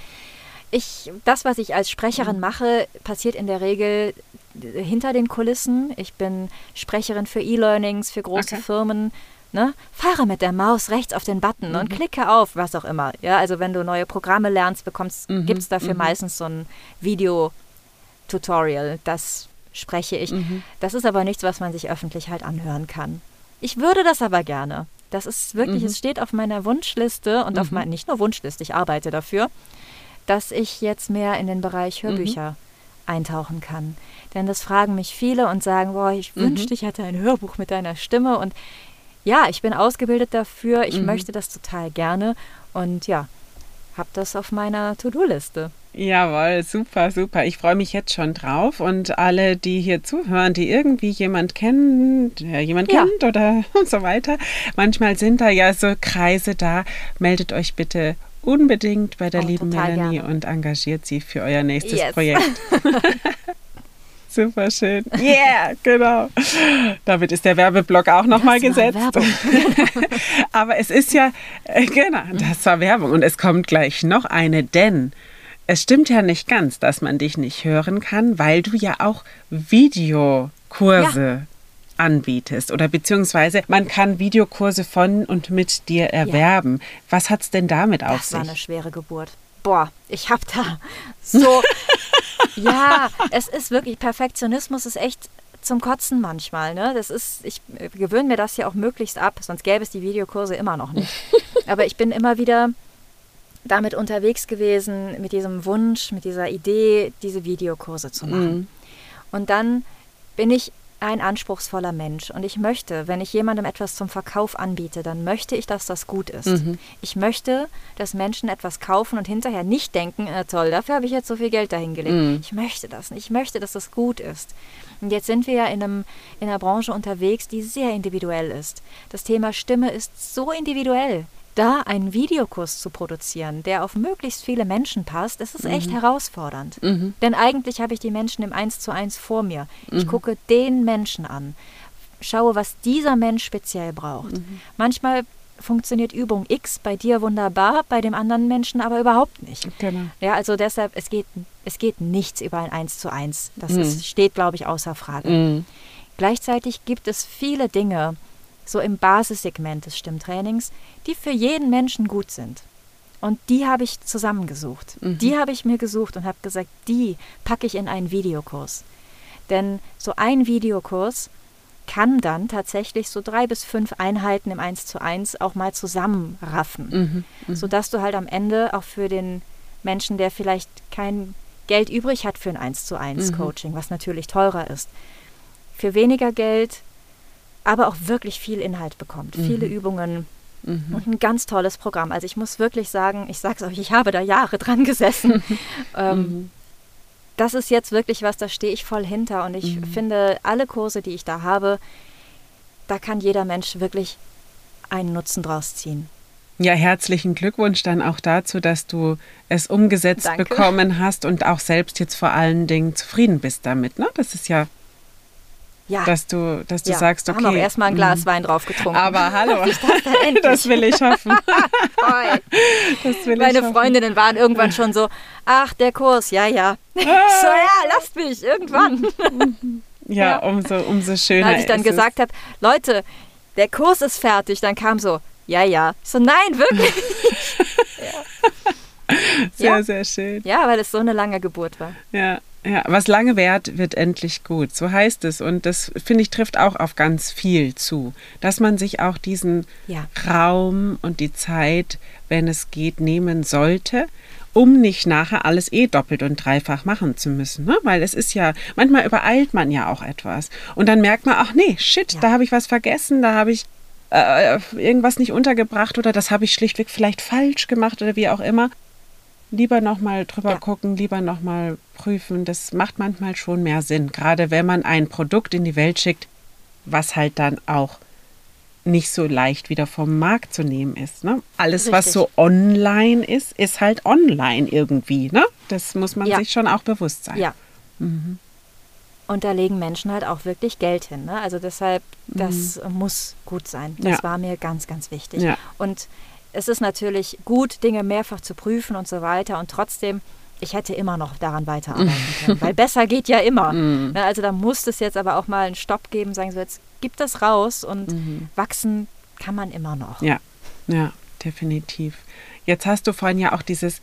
ich, das, was ich als Sprecherin mhm. mache, passiert in der Regel hinter den Kulissen. Ich bin Sprecherin für E-Learnings, für große okay. Firmen. Ne? Fahre mit der Maus rechts auf den Button mhm. und klicke auf, was auch immer. Ja, also wenn du neue Programme lernst, bekommst, mhm. gibt es dafür mhm. meistens so ein Video-Tutorial. Das spreche ich. Mhm. Das ist aber nichts, was man sich öffentlich halt anhören kann. Ich würde das aber gerne. Das ist wirklich, es mhm. steht auf meiner Wunschliste und auf meiner, nicht nur Wunschliste, ich arbeite dafür dass ich jetzt mehr in den Bereich Hörbücher mhm. eintauchen kann. Denn das fragen mich viele und sagen, boah, ich mhm. wünschte, ich hätte ein Hörbuch mit deiner Stimme. Und ja, ich bin ausgebildet dafür, ich mhm. möchte das total gerne und ja, habe das auf meiner To-Do-Liste. Jawohl, super, super. Ich freue mich jetzt schon drauf. Und alle, die hier zuhören, die irgendwie jemand kennen, der jemand ja. kennt oder und so weiter, manchmal sind da ja so Kreise da. Meldet euch bitte unbedingt bei der oh, lieben Melanie gerne. und engagiert sie für euer nächstes yes. Projekt. Super schön. Yeah, genau. Damit ist der Werbeblock auch nochmal gesetzt. Aber es ist ja, äh, genau, das war Werbung. Und es kommt gleich noch eine, denn es stimmt ja nicht ganz, dass man dich nicht hören kann, weil du ja auch Videokurse ja anbietest oder beziehungsweise man kann Videokurse von und mit dir erwerben. Ja. Was hat es denn damit auf sich? Das war eine schwere Geburt. Boah, ich habe da so. ja, es ist wirklich, Perfektionismus ist echt zum Kotzen manchmal. Ne? Das ist, ich gewöhne mir das ja auch möglichst ab, sonst gäbe es die Videokurse immer noch nicht. Aber ich bin immer wieder damit unterwegs gewesen, mit diesem Wunsch, mit dieser Idee, diese Videokurse zu machen. Mhm. Und dann bin ich ein anspruchsvoller Mensch und ich möchte, wenn ich jemandem etwas zum Verkauf anbiete, dann möchte ich, dass das gut ist. Mhm. Ich möchte, dass Menschen etwas kaufen und hinterher nicht denken, äh, toll, dafür habe ich jetzt so viel Geld dahingelegt. Mhm. Ich möchte das nicht. Ich möchte, dass das gut ist. Und jetzt sind wir ja in, einem, in einer Branche unterwegs, die sehr individuell ist. Das Thema Stimme ist so individuell da einen Videokurs zu produzieren, der auf möglichst viele Menschen passt, ist mhm. echt herausfordernd. Mhm. Denn eigentlich habe ich die Menschen im Eins zu eins vor mir. Ich mhm. gucke den Menschen an, schaue, was dieser Mensch speziell braucht. Mhm. Manchmal funktioniert Übung X bei dir wunderbar, bei dem anderen Menschen aber überhaupt nicht. Genau. Ja, also deshalb, es geht, es geht nichts über ein Eins zu eins. Das ist, mhm. steht, glaube ich, außer Frage. Gleichzeitig gibt es viele Dinge, so im Basissegment des Stimmtrainings, die für jeden Menschen gut sind. Und die habe ich zusammengesucht. Mhm. Die habe ich mir gesucht und habe gesagt, die packe ich in einen Videokurs. Denn so ein Videokurs kann dann tatsächlich so drei bis fünf Einheiten im Eins zu eins auch mal zusammenraffen, mhm. Mhm. sodass du halt am Ende auch für den Menschen, der vielleicht kein Geld übrig hat für ein Eins zu eins mhm. Coaching, was natürlich teurer ist, für weniger Geld aber auch wirklich viel Inhalt bekommt, mhm. viele Übungen mhm. und ein ganz tolles Programm. Also ich muss wirklich sagen, ich sage es euch, ich habe da Jahre dran gesessen. ähm, mhm. Das ist jetzt wirklich was, da stehe ich voll hinter und ich mhm. finde, alle Kurse, die ich da habe, da kann jeder Mensch wirklich einen Nutzen draus ziehen. Ja, herzlichen Glückwunsch dann auch dazu, dass du es umgesetzt Danke. bekommen hast und auch selbst jetzt vor allen Dingen zufrieden bist damit. Ne? Das ist ja ja. Dass du, dass du ja. sagst, okay. Haben auch erstmal ein Glas mm. Wein drauf getrunken. Aber hallo, das will ich hoffen. das will Meine ich Freundinnen waren irgendwann schon so, ach, der Kurs, ja, ja. so, ja, lasst mich, irgendwann. ja, ja, Umso, umso schöner. Als ich dann gesagt habe, Leute, der Kurs ist fertig, dann kam so, ja, ja. So, nein, wirklich. Sehr, sehr schön. Ja, weil es so eine lange Geburt war. Ja. Ja, was lange währt, wird endlich gut. So heißt es. Und das, finde ich, trifft auch auf ganz viel zu. Dass man sich auch diesen ja. Raum und die Zeit, wenn es geht, nehmen sollte, um nicht nachher alles eh doppelt und dreifach machen zu müssen. Ne? Weil es ist ja, manchmal übereilt man ja auch etwas. Und dann merkt man, ach nee, shit, ja. da habe ich was vergessen, da habe ich äh, irgendwas nicht untergebracht oder das habe ich schlichtweg vielleicht falsch gemacht oder wie auch immer lieber nochmal drüber ja. gucken, lieber nochmal prüfen. Das macht manchmal schon mehr Sinn, gerade wenn man ein Produkt in die Welt schickt, was halt dann auch nicht so leicht wieder vom Markt zu nehmen ist. Ne? Alles, Richtig. was so online ist, ist halt online irgendwie. Ne? Das muss man ja. sich schon auch bewusst sein. Ja. Mhm. Und da legen Menschen halt auch wirklich Geld hin. Ne? Also deshalb, das mhm. muss gut sein. Das ja. war mir ganz, ganz wichtig. Ja. Und es ist natürlich gut, Dinge mehrfach zu prüfen und so weiter. Und trotzdem, ich hätte immer noch daran weiterarbeiten können, weil besser geht ja immer. Mhm. Also da muss es jetzt aber auch mal einen Stopp geben, sagen so, jetzt gib das raus und mhm. wachsen kann man immer noch. Ja, ja, definitiv. Jetzt hast du vorhin ja auch dieses,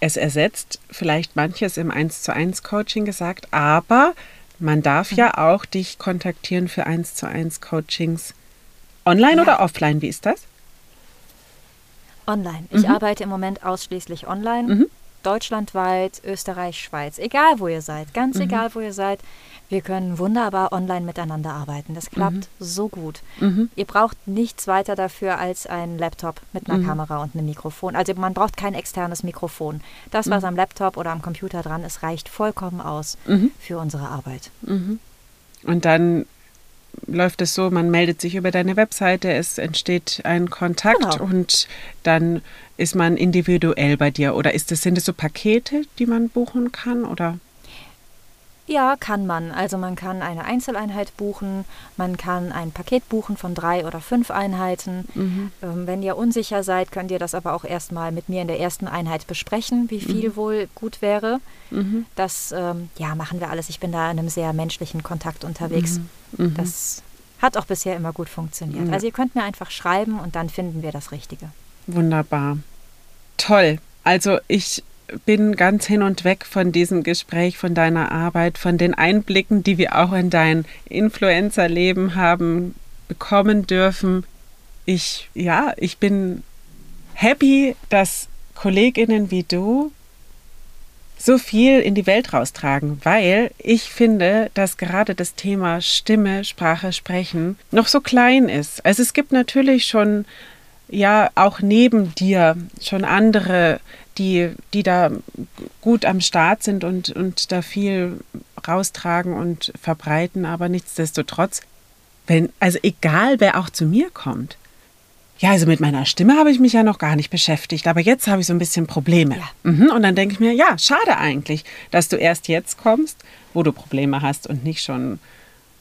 es ersetzt vielleicht manches im 1 zu 1 Coaching gesagt, aber man darf mhm. ja auch dich kontaktieren für 1 zu 1 Coachings online ja. oder offline, wie ist das? Online. Ich mhm. arbeite im Moment ausschließlich online. Mhm. Deutschlandweit, Österreich, Schweiz. Egal, wo ihr seid. Ganz mhm. egal, wo ihr seid. Wir können wunderbar online miteinander arbeiten. Das klappt mhm. so gut. Mhm. Ihr braucht nichts weiter dafür als einen Laptop mit einer mhm. Kamera und einem Mikrofon. Also man braucht kein externes Mikrofon. Das, was am Laptop oder am Computer dran ist, reicht vollkommen aus für unsere Arbeit. Und dann läuft es so, man meldet sich über deine Webseite, es entsteht ein Kontakt genau. und dann ist man individuell bei dir. Oder ist das, sind es so Pakete, die man buchen kann? Oder? Ja, kann man. Also man kann eine Einzeleinheit buchen, man kann ein Paket buchen von drei oder fünf Einheiten. Mhm. Ähm, wenn ihr unsicher seid, könnt ihr das aber auch erstmal mit mir in der ersten Einheit besprechen, wie viel mhm. wohl gut wäre. Mhm. Das ähm, ja, machen wir alles. Ich bin da in einem sehr menschlichen Kontakt unterwegs. Mhm. Mhm. Das hat auch bisher immer gut funktioniert. Also ihr könnt mir einfach schreiben und dann finden wir das Richtige. Wunderbar. Toll. Also ich bin ganz hin und weg von diesem Gespräch, von deiner Arbeit, von den Einblicken, die wir auch in dein Influencer-Leben haben bekommen dürfen. Ich, ja, ich bin happy, dass Kolleginnen wie du so viel in die Welt raustragen, weil ich finde, dass gerade das Thema Stimme, Sprache, Sprechen noch so klein ist. Also es gibt natürlich schon ja auch neben dir schon andere, die, die da gut am Start sind und, und da viel raustragen und verbreiten, aber nichtsdestotrotz, wenn, also egal wer auch zu mir kommt, ja, also mit meiner Stimme habe ich mich ja noch gar nicht beschäftigt, aber jetzt habe ich so ein bisschen Probleme. Ja. Mhm, und dann denke ich mir, ja, schade eigentlich, dass du erst jetzt kommst, wo du Probleme hast und nicht schon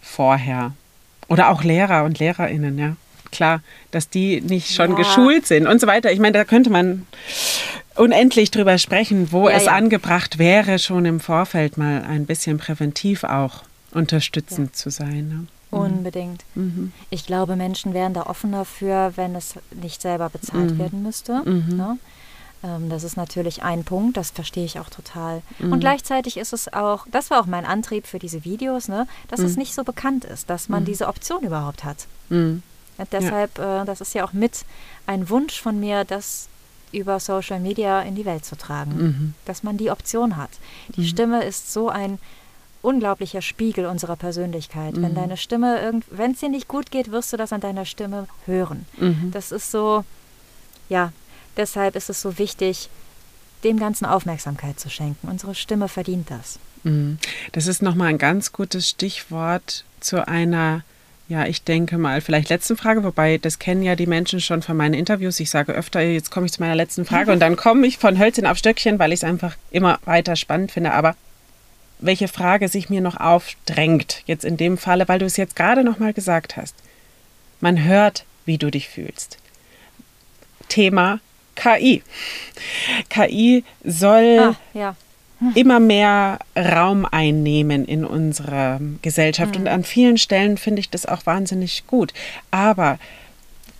vorher. Oder auch Lehrer und Lehrerinnen, ja. Klar, dass die nicht schon ja. geschult sind und so weiter. Ich meine, da könnte man unendlich drüber sprechen, wo ja, es angebracht wäre, schon im Vorfeld mal ein bisschen präventiv auch unterstützend zu sein. Ne? Mhm. Unbedingt. Mhm. Ich glaube, Menschen wären da offener für, wenn es nicht selber bezahlt mhm. werden müsste. Mhm. Ne? Ähm, das ist natürlich ein Punkt, das verstehe ich auch total. Und gleichzeitig ist es auch, das war auch mein Antrieb für diese Videos, ne, dass es nicht so bekannt ist, dass man diese Option überhaupt hat. Deshalb, ja. äh, das ist ja auch mit ein Wunsch von mir, das über Social Media in die Welt zu tragen, mhm. dass man die Option hat. Die mhm. Stimme ist so ein unglaublicher Spiegel unserer Persönlichkeit. Mhm. Wenn deine Stimme, wenn es dir nicht gut geht, wirst du das an deiner Stimme hören. Mhm. Das ist so, ja, deshalb ist es so wichtig, dem Ganzen Aufmerksamkeit zu schenken. Unsere Stimme verdient das. Mhm. Das ist nochmal ein ganz gutes Stichwort zu einer, ja, ich denke mal, vielleicht letzten Frage, wobei das kennen ja die Menschen schon von meinen Interviews. Ich sage öfter, jetzt komme ich zu meiner letzten Frage und dann komme ich von Hölzchen auf Stöckchen, weil ich es einfach immer weiter spannend finde. Aber welche Frage sich mir noch aufdrängt, jetzt in dem Falle, weil du es jetzt gerade noch mal gesagt hast. Man hört, wie du dich fühlst. Thema KI. KI soll ah, ja. Immer mehr Raum einnehmen in unserer Gesellschaft hm. und an vielen Stellen finde ich das auch wahnsinnig gut. Aber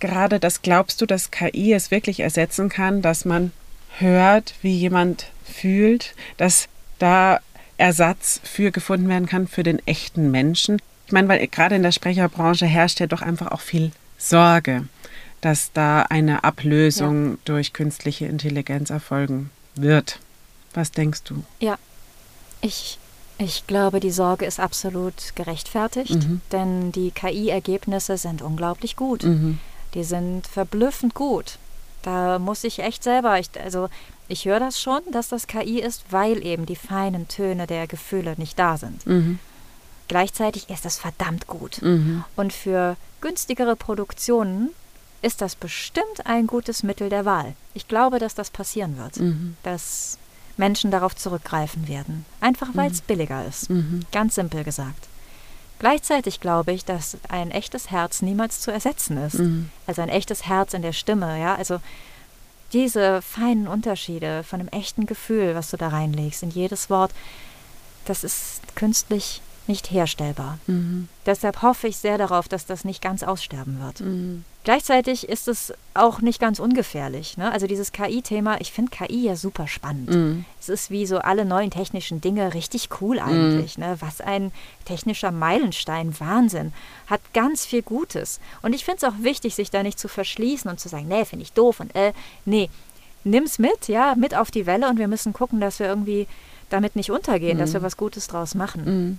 gerade das glaubst du, dass KI es wirklich ersetzen kann, dass man hört, wie jemand fühlt, dass da Ersatz für gefunden werden kann für den echten Menschen. Ich meine, weil gerade in der Sprecherbranche herrscht ja doch einfach auch viel Sorge, dass da eine Ablösung ja. durch künstliche Intelligenz erfolgen wird. Was denkst du? Ja, ich, ich glaube, die Sorge ist absolut gerechtfertigt, mhm. denn die KI-Ergebnisse sind unglaublich gut. Mhm. Die sind verblüffend gut. Da muss ich echt selber, ich, also ich höre das schon, dass das KI ist, weil eben die feinen Töne der Gefühle nicht da sind. Mhm. Gleichzeitig ist das verdammt gut. Mhm. Und für günstigere Produktionen ist das bestimmt ein gutes Mittel der Wahl. Ich glaube, dass das passieren wird, mhm. dass Menschen darauf zurückgreifen werden. Einfach weil es mhm. billiger ist. Mhm. Ganz simpel gesagt. Gleichzeitig glaube ich, dass ein echtes Herz niemals zu ersetzen ist. Mhm. Also ein echtes Herz in der Stimme, ja. Also diese feinen Unterschiede von einem echten Gefühl, was du da reinlegst in jedes Wort, das ist künstlich nicht herstellbar. Mhm. Deshalb hoffe ich sehr darauf, dass das nicht ganz aussterben wird. Mhm. Gleichzeitig ist es auch nicht ganz ungefährlich. Ne? Also dieses KI-Thema, ich finde KI ja super spannend. Mhm. Es ist wie so alle neuen technischen Dinge richtig cool eigentlich. Mhm. Ne? Was ein technischer Meilenstein, Wahnsinn. Hat ganz viel Gutes. Und ich finde es auch wichtig, sich da nicht zu verschließen und zu sagen, nee, finde ich doof und äh, nee, nimm's mit, ja, mit auf die Welle und wir müssen gucken, dass wir irgendwie damit nicht untergehen, dass mhm. wir was Gutes draus machen. Mhm.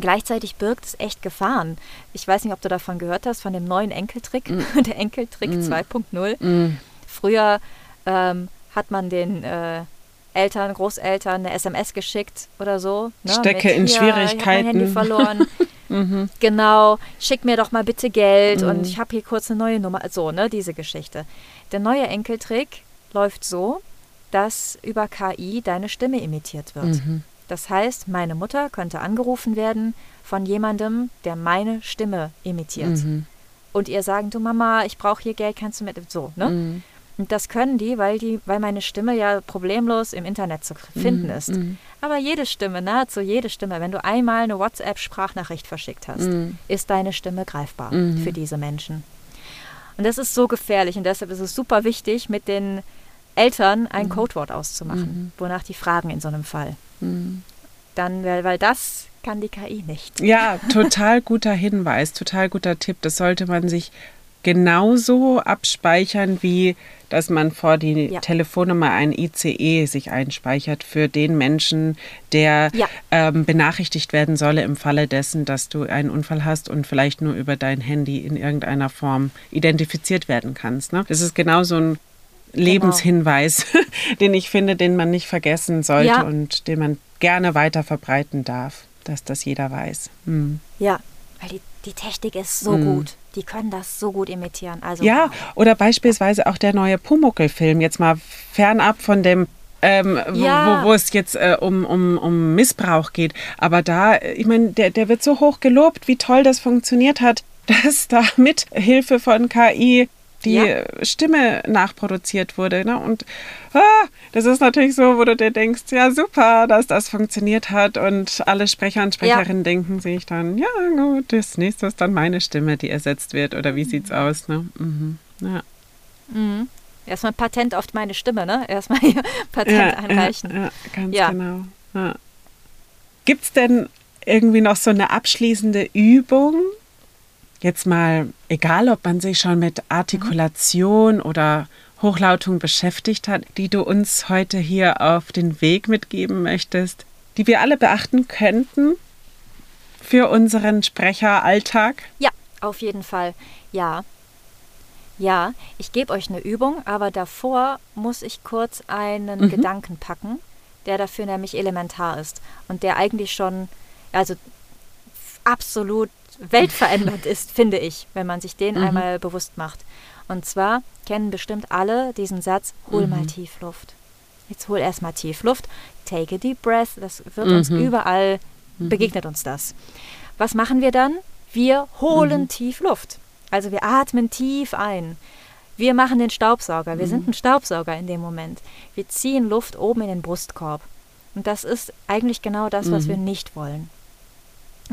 Gleichzeitig birgt es echt Gefahren. Ich weiß nicht, ob du davon gehört hast, von dem neuen Enkeltrick, mm. der Enkeltrick mm. 2.0. Mm. Früher ähm, hat man den äh, Eltern, Großeltern eine SMS geschickt oder so. Ne, Stecke mit, in ja, Schwierigkeiten. Ich mein Handy verloren. mhm. Genau, schick mir doch mal bitte Geld und ich habe hier kurz eine neue Nummer. So, ne, diese Geschichte. Der neue Enkeltrick läuft so, dass über KI deine Stimme imitiert wird. Mhm. Das heißt, meine Mutter könnte angerufen werden von jemandem, der meine Stimme imitiert. Mhm. Und ihr sagen, du Mama, ich brauche hier Geld, kannst du mit so, ne? Mhm. Und das können die, weil die, weil meine Stimme ja problemlos im Internet zu finden mhm. ist. Mhm. Aber jede Stimme, nahezu jede Stimme, wenn du einmal eine WhatsApp-Sprachnachricht verschickt hast, mhm. ist deine Stimme greifbar mhm. für diese Menschen. Und das ist so gefährlich und deshalb ist es super wichtig, mit den Eltern ein Codewort auszumachen, wonach die fragen in so einem Fall. Dann, weil, weil das kann die KI nicht. Ja, total guter Hinweis, total guter Tipp. Das sollte man sich genauso abspeichern wie dass man vor die ja. Telefonnummer ein ICE sich einspeichert für den Menschen, der ja. ähm, benachrichtigt werden solle im Falle dessen, dass du einen Unfall hast und vielleicht nur über dein Handy in irgendeiner Form identifiziert werden kannst. Ne? Das ist genau so ein Lebenshinweis, genau. den ich finde, den man nicht vergessen sollte ja. und den man gerne weiter verbreiten darf, dass das jeder weiß. Hm. Ja, weil die, die Technik ist so hm. gut die können das so gut imitieren. Also, ja, oder beispielsweise auch der neue Pumuckel-Film, jetzt mal fernab von dem ähm, ja. wo, wo, es jetzt äh, um, um, um Missbrauch geht. Aber da, ich meine, der, der wird so hoch gelobt, wie toll das funktioniert hat, dass da mit Hilfe von KI die ja. Stimme nachproduziert wurde. Ne? Und ah, das ist natürlich so, wo du dir denkst, ja super, dass das funktioniert hat. Und alle Sprecher und Sprecherinnen ja. denken sich dann, ja gut, das nächste ist dann meine Stimme, die ersetzt wird. Oder wie sieht's aus? Ne? Mhm. Ja. Mhm. Erstmal Patent auf meine Stimme, ne? Erstmal Patent ja, einreichen. Ja, ganz genau. Ja. Gibt es denn irgendwie noch so eine abschließende Übung, jetzt mal, egal ob man sich schon mit Artikulation mhm. oder Hochlautung beschäftigt hat, die du uns heute hier auf den Weg mitgeben möchtest, die wir alle beachten könnten für unseren Sprecheralltag? Ja, auf jeden Fall. Ja. Ja, ich gebe euch eine Übung, aber davor muss ich kurz einen mhm. Gedanken packen, der dafür nämlich elementar ist und der eigentlich schon, also absolut weltverändernd ist, finde ich, wenn man sich den mhm. einmal bewusst macht. Und zwar kennen bestimmt alle diesen Satz, hol mhm. mal tief Luft. Jetzt hol erstmal tief Luft, take a deep breath, das wird mhm. uns überall, mhm. begegnet uns das. Was machen wir dann? Wir holen mhm. tief Luft. Also wir atmen tief ein. Wir machen den Staubsauger. Wir sind mhm. ein Staubsauger in dem Moment. Wir ziehen Luft oben in den Brustkorb. Und das ist eigentlich genau das, was wir nicht wollen.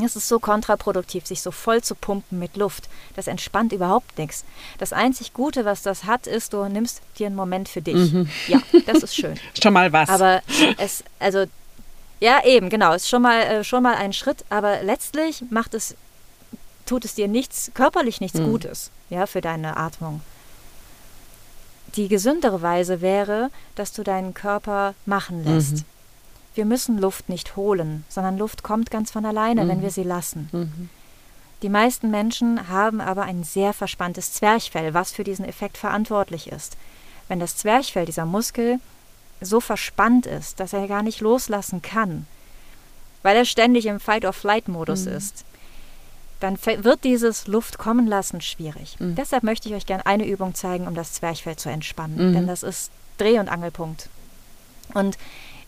Es ist so kontraproduktiv, sich so voll zu pumpen mit Luft. Das entspannt überhaupt nichts. Das einzig Gute, was das hat, ist, du nimmst dir einen Moment für dich. Mhm. Ja, das ist schön. schon mal was. Aber es, also, ja, eben, genau, ist schon mal, äh, schon mal ein Schritt, aber letztlich macht es, tut es dir nichts, körperlich nichts mhm. Gutes, ja, für deine Atmung. Die gesündere Weise wäre, dass du deinen Körper machen lässt. Mhm. Wir müssen Luft nicht holen, sondern Luft kommt ganz von alleine, mhm. wenn wir sie lassen. Mhm. Die meisten Menschen haben aber ein sehr verspanntes Zwerchfell, was für diesen Effekt verantwortlich ist. Wenn das Zwerchfell, dieser Muskel, so verspannt ist, dass er gar nicht loslassen kann, weil er ständig im Fight-or-Flight-Modus mhm. ist, dann wird dieses Luft kommen lassen schwierig. Mhm. Deshalb möchte ich euch gerne eine Übung zeigen, um das Zwerchfell zu entspannen, mhm. denn das ist Dreh- und Angelpunkt. Und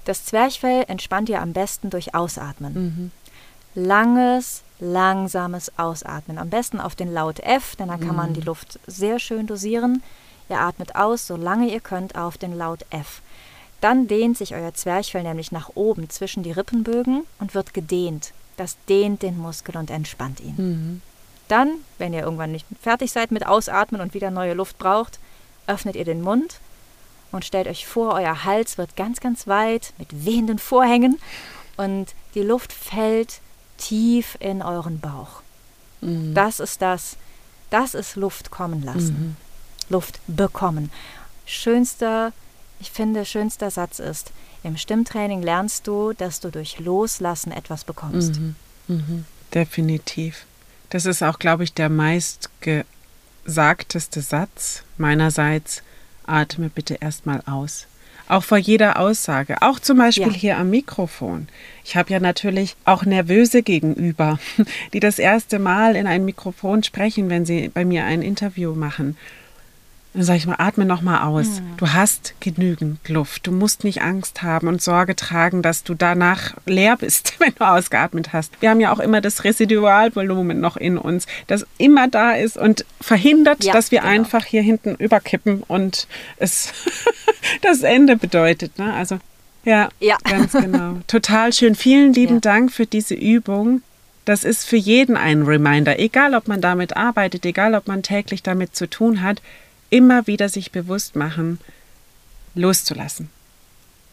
das Zwerchfell entspannt ihr am besten durch Ausatmen. Mhm. Langes, langsames Ausatmen. Am besten auf den Laut F, denn dann kann man die mhm. Luft sehr schön dosieren. Ihr atmet aus, solange ihr könnt, auf den Laut F. Dann dehnt sich euer Zwerchfell nämlich nach oben zwischen die Rippenbögen und wird gedehnt. Das dehnt den Muskel und entspannt ihn. Mhm. Dann, wenn ihr irgendwann nicht fertig seid mit Ausatmen und wieder neue Luft braucht, öffnet ihr den Mund und stellt euch vor, euer Hals wird ganz, ganz weit mit wehenden Vorhängen und die Luft fällt tief in euren Bauch. Mhm. Das ist das, das ist Luft kommen lassen. Mhm. Luft bekommen. Schönster, ich finde, schönster Satz ist, im Stimmtraining lernst du, dass du durch Loslassen etwas bekommst. Mhm. mhm. Definitiv. Das ist auch, glaube ich, der meistgesagteste Satz meinerseits atme bitte erstmal aus. Auch vor jeder Aussage, auch zum Beispiel ja. hier am Mikrofon. Ich habe ja natürlich auch nervöse Gegenüber, die das erste Mal in ein Mikrofon sprechen, wenn sie bei mir ein Interview machen. Dann sage ich mal, atme noch mal aus. Mhm. Du hast genügend Luft. Du musst nicht Angst haben und Sorge tragen, dass du danach leer bist, wenn du ausgeatmet hast. Wir haben ja auch immer das Residualvolumen noch in uns, das immer da ist und verhindert, ja, dass wir genau. einfach hier hinten überkippen und es das Ende bedeutet. Ne? Also ja, ja, ganz genau. Total schön. Vielen lieben ja. Dank für diese Übung. Das ist für jeden ein Reminder, egal ob man damit arbeitet, egal ob man täglich damit zu tun hat immer wieder sich bewusst machen, loszulassen.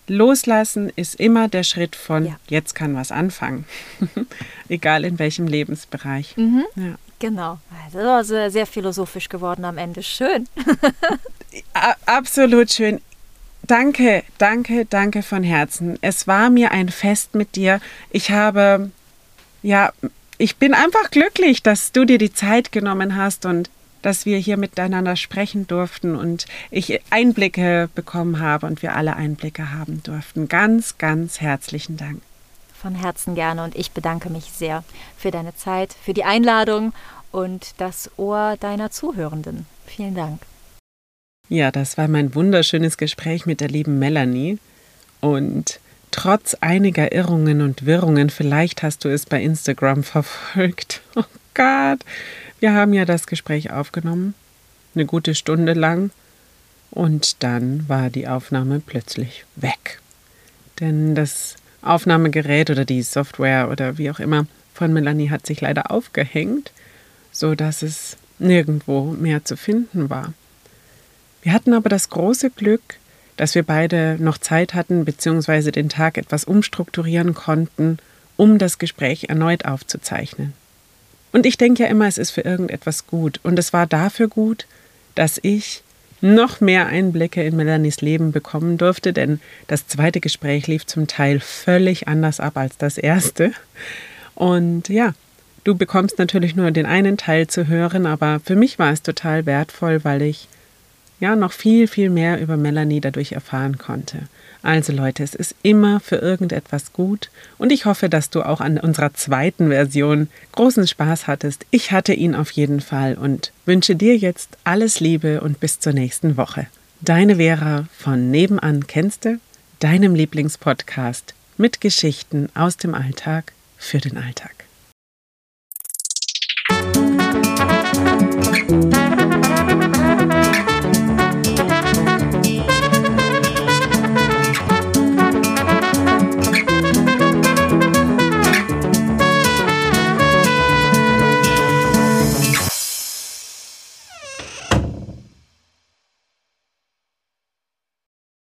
Loslassen ist immer der Schritt von ja. jetzt kann was anfangen. Egal in welchem Lebensbereich. Mhm. Ja. Genau. Also sehr, sehr philosophisch geworden am Ende. Schön. Absolut schön. Danke, danke, danke von Herzen. Es war mir ein Fest mit dir. Ich habe, ja, ich bin einfach glücklich, dass du dir die Zeit genommen hast und dass wir hier miteinander sprechen durften und ich Einblicke bekommen habe und wir alle Einblicke haben durften. Ganz, ganz herzlichen Dank. Von Herzen gerne und ich bedanke mich sehr für deine Zeit, für die Einladung und das Ohr deiner Zuhörenden. Vielen Dank. Ja, das war mein wunderschönes Gespräch mit der lieben Melanie und trotz einiger Irrungen und Wirrungen, vielleicht hast du es bei Instagram verfolgt. Oh Gott, wir haben ja das Gespräch aufgenommen, eine gute Stunde lang, und dann war die Aufnahme plötzlich weg. Denn das Aufnahmegerät oder die Software oder wie auch immer von Melanie hat sich leider aufgehängt, so dass es nirgendwo mehr zu finden war. Wir hatten aber das große Glück, dass wir beide noch Zeit hatten bzw. den Tag etwas umstrukturieren konnten, um das Gespräch erneut aufzuzeichnen. Und ich denke ja immer, es ist für irgendetwas gut. Und es war dafür gut, dass ich noch mehr Einblicke in Melanies Leben bekommen durfte, denn das zweite Gespräch lief zum Teil völlig anders ab als das erste. Und ja, du bekommst natürlich nur den einen Teil zu hören, aber für mich war es total wertvoll, weil ich ja noch viel, viel mehr über Melanie dadurch erfahren konnte. Also Leute, es ist immer für irgendetwas gut und ich hoffe, dass du auch an unserer zweiten Version großen Spaß hattest. Ich hatte ihn auf jeden Fall und wünsche dir jetzt alles Liebe und bis zur nächsten Woche. Deine Vera von Nebenan kennst du, deinem Lieblingspodcast mit Geschichten aus dem Alltag für den Alltag.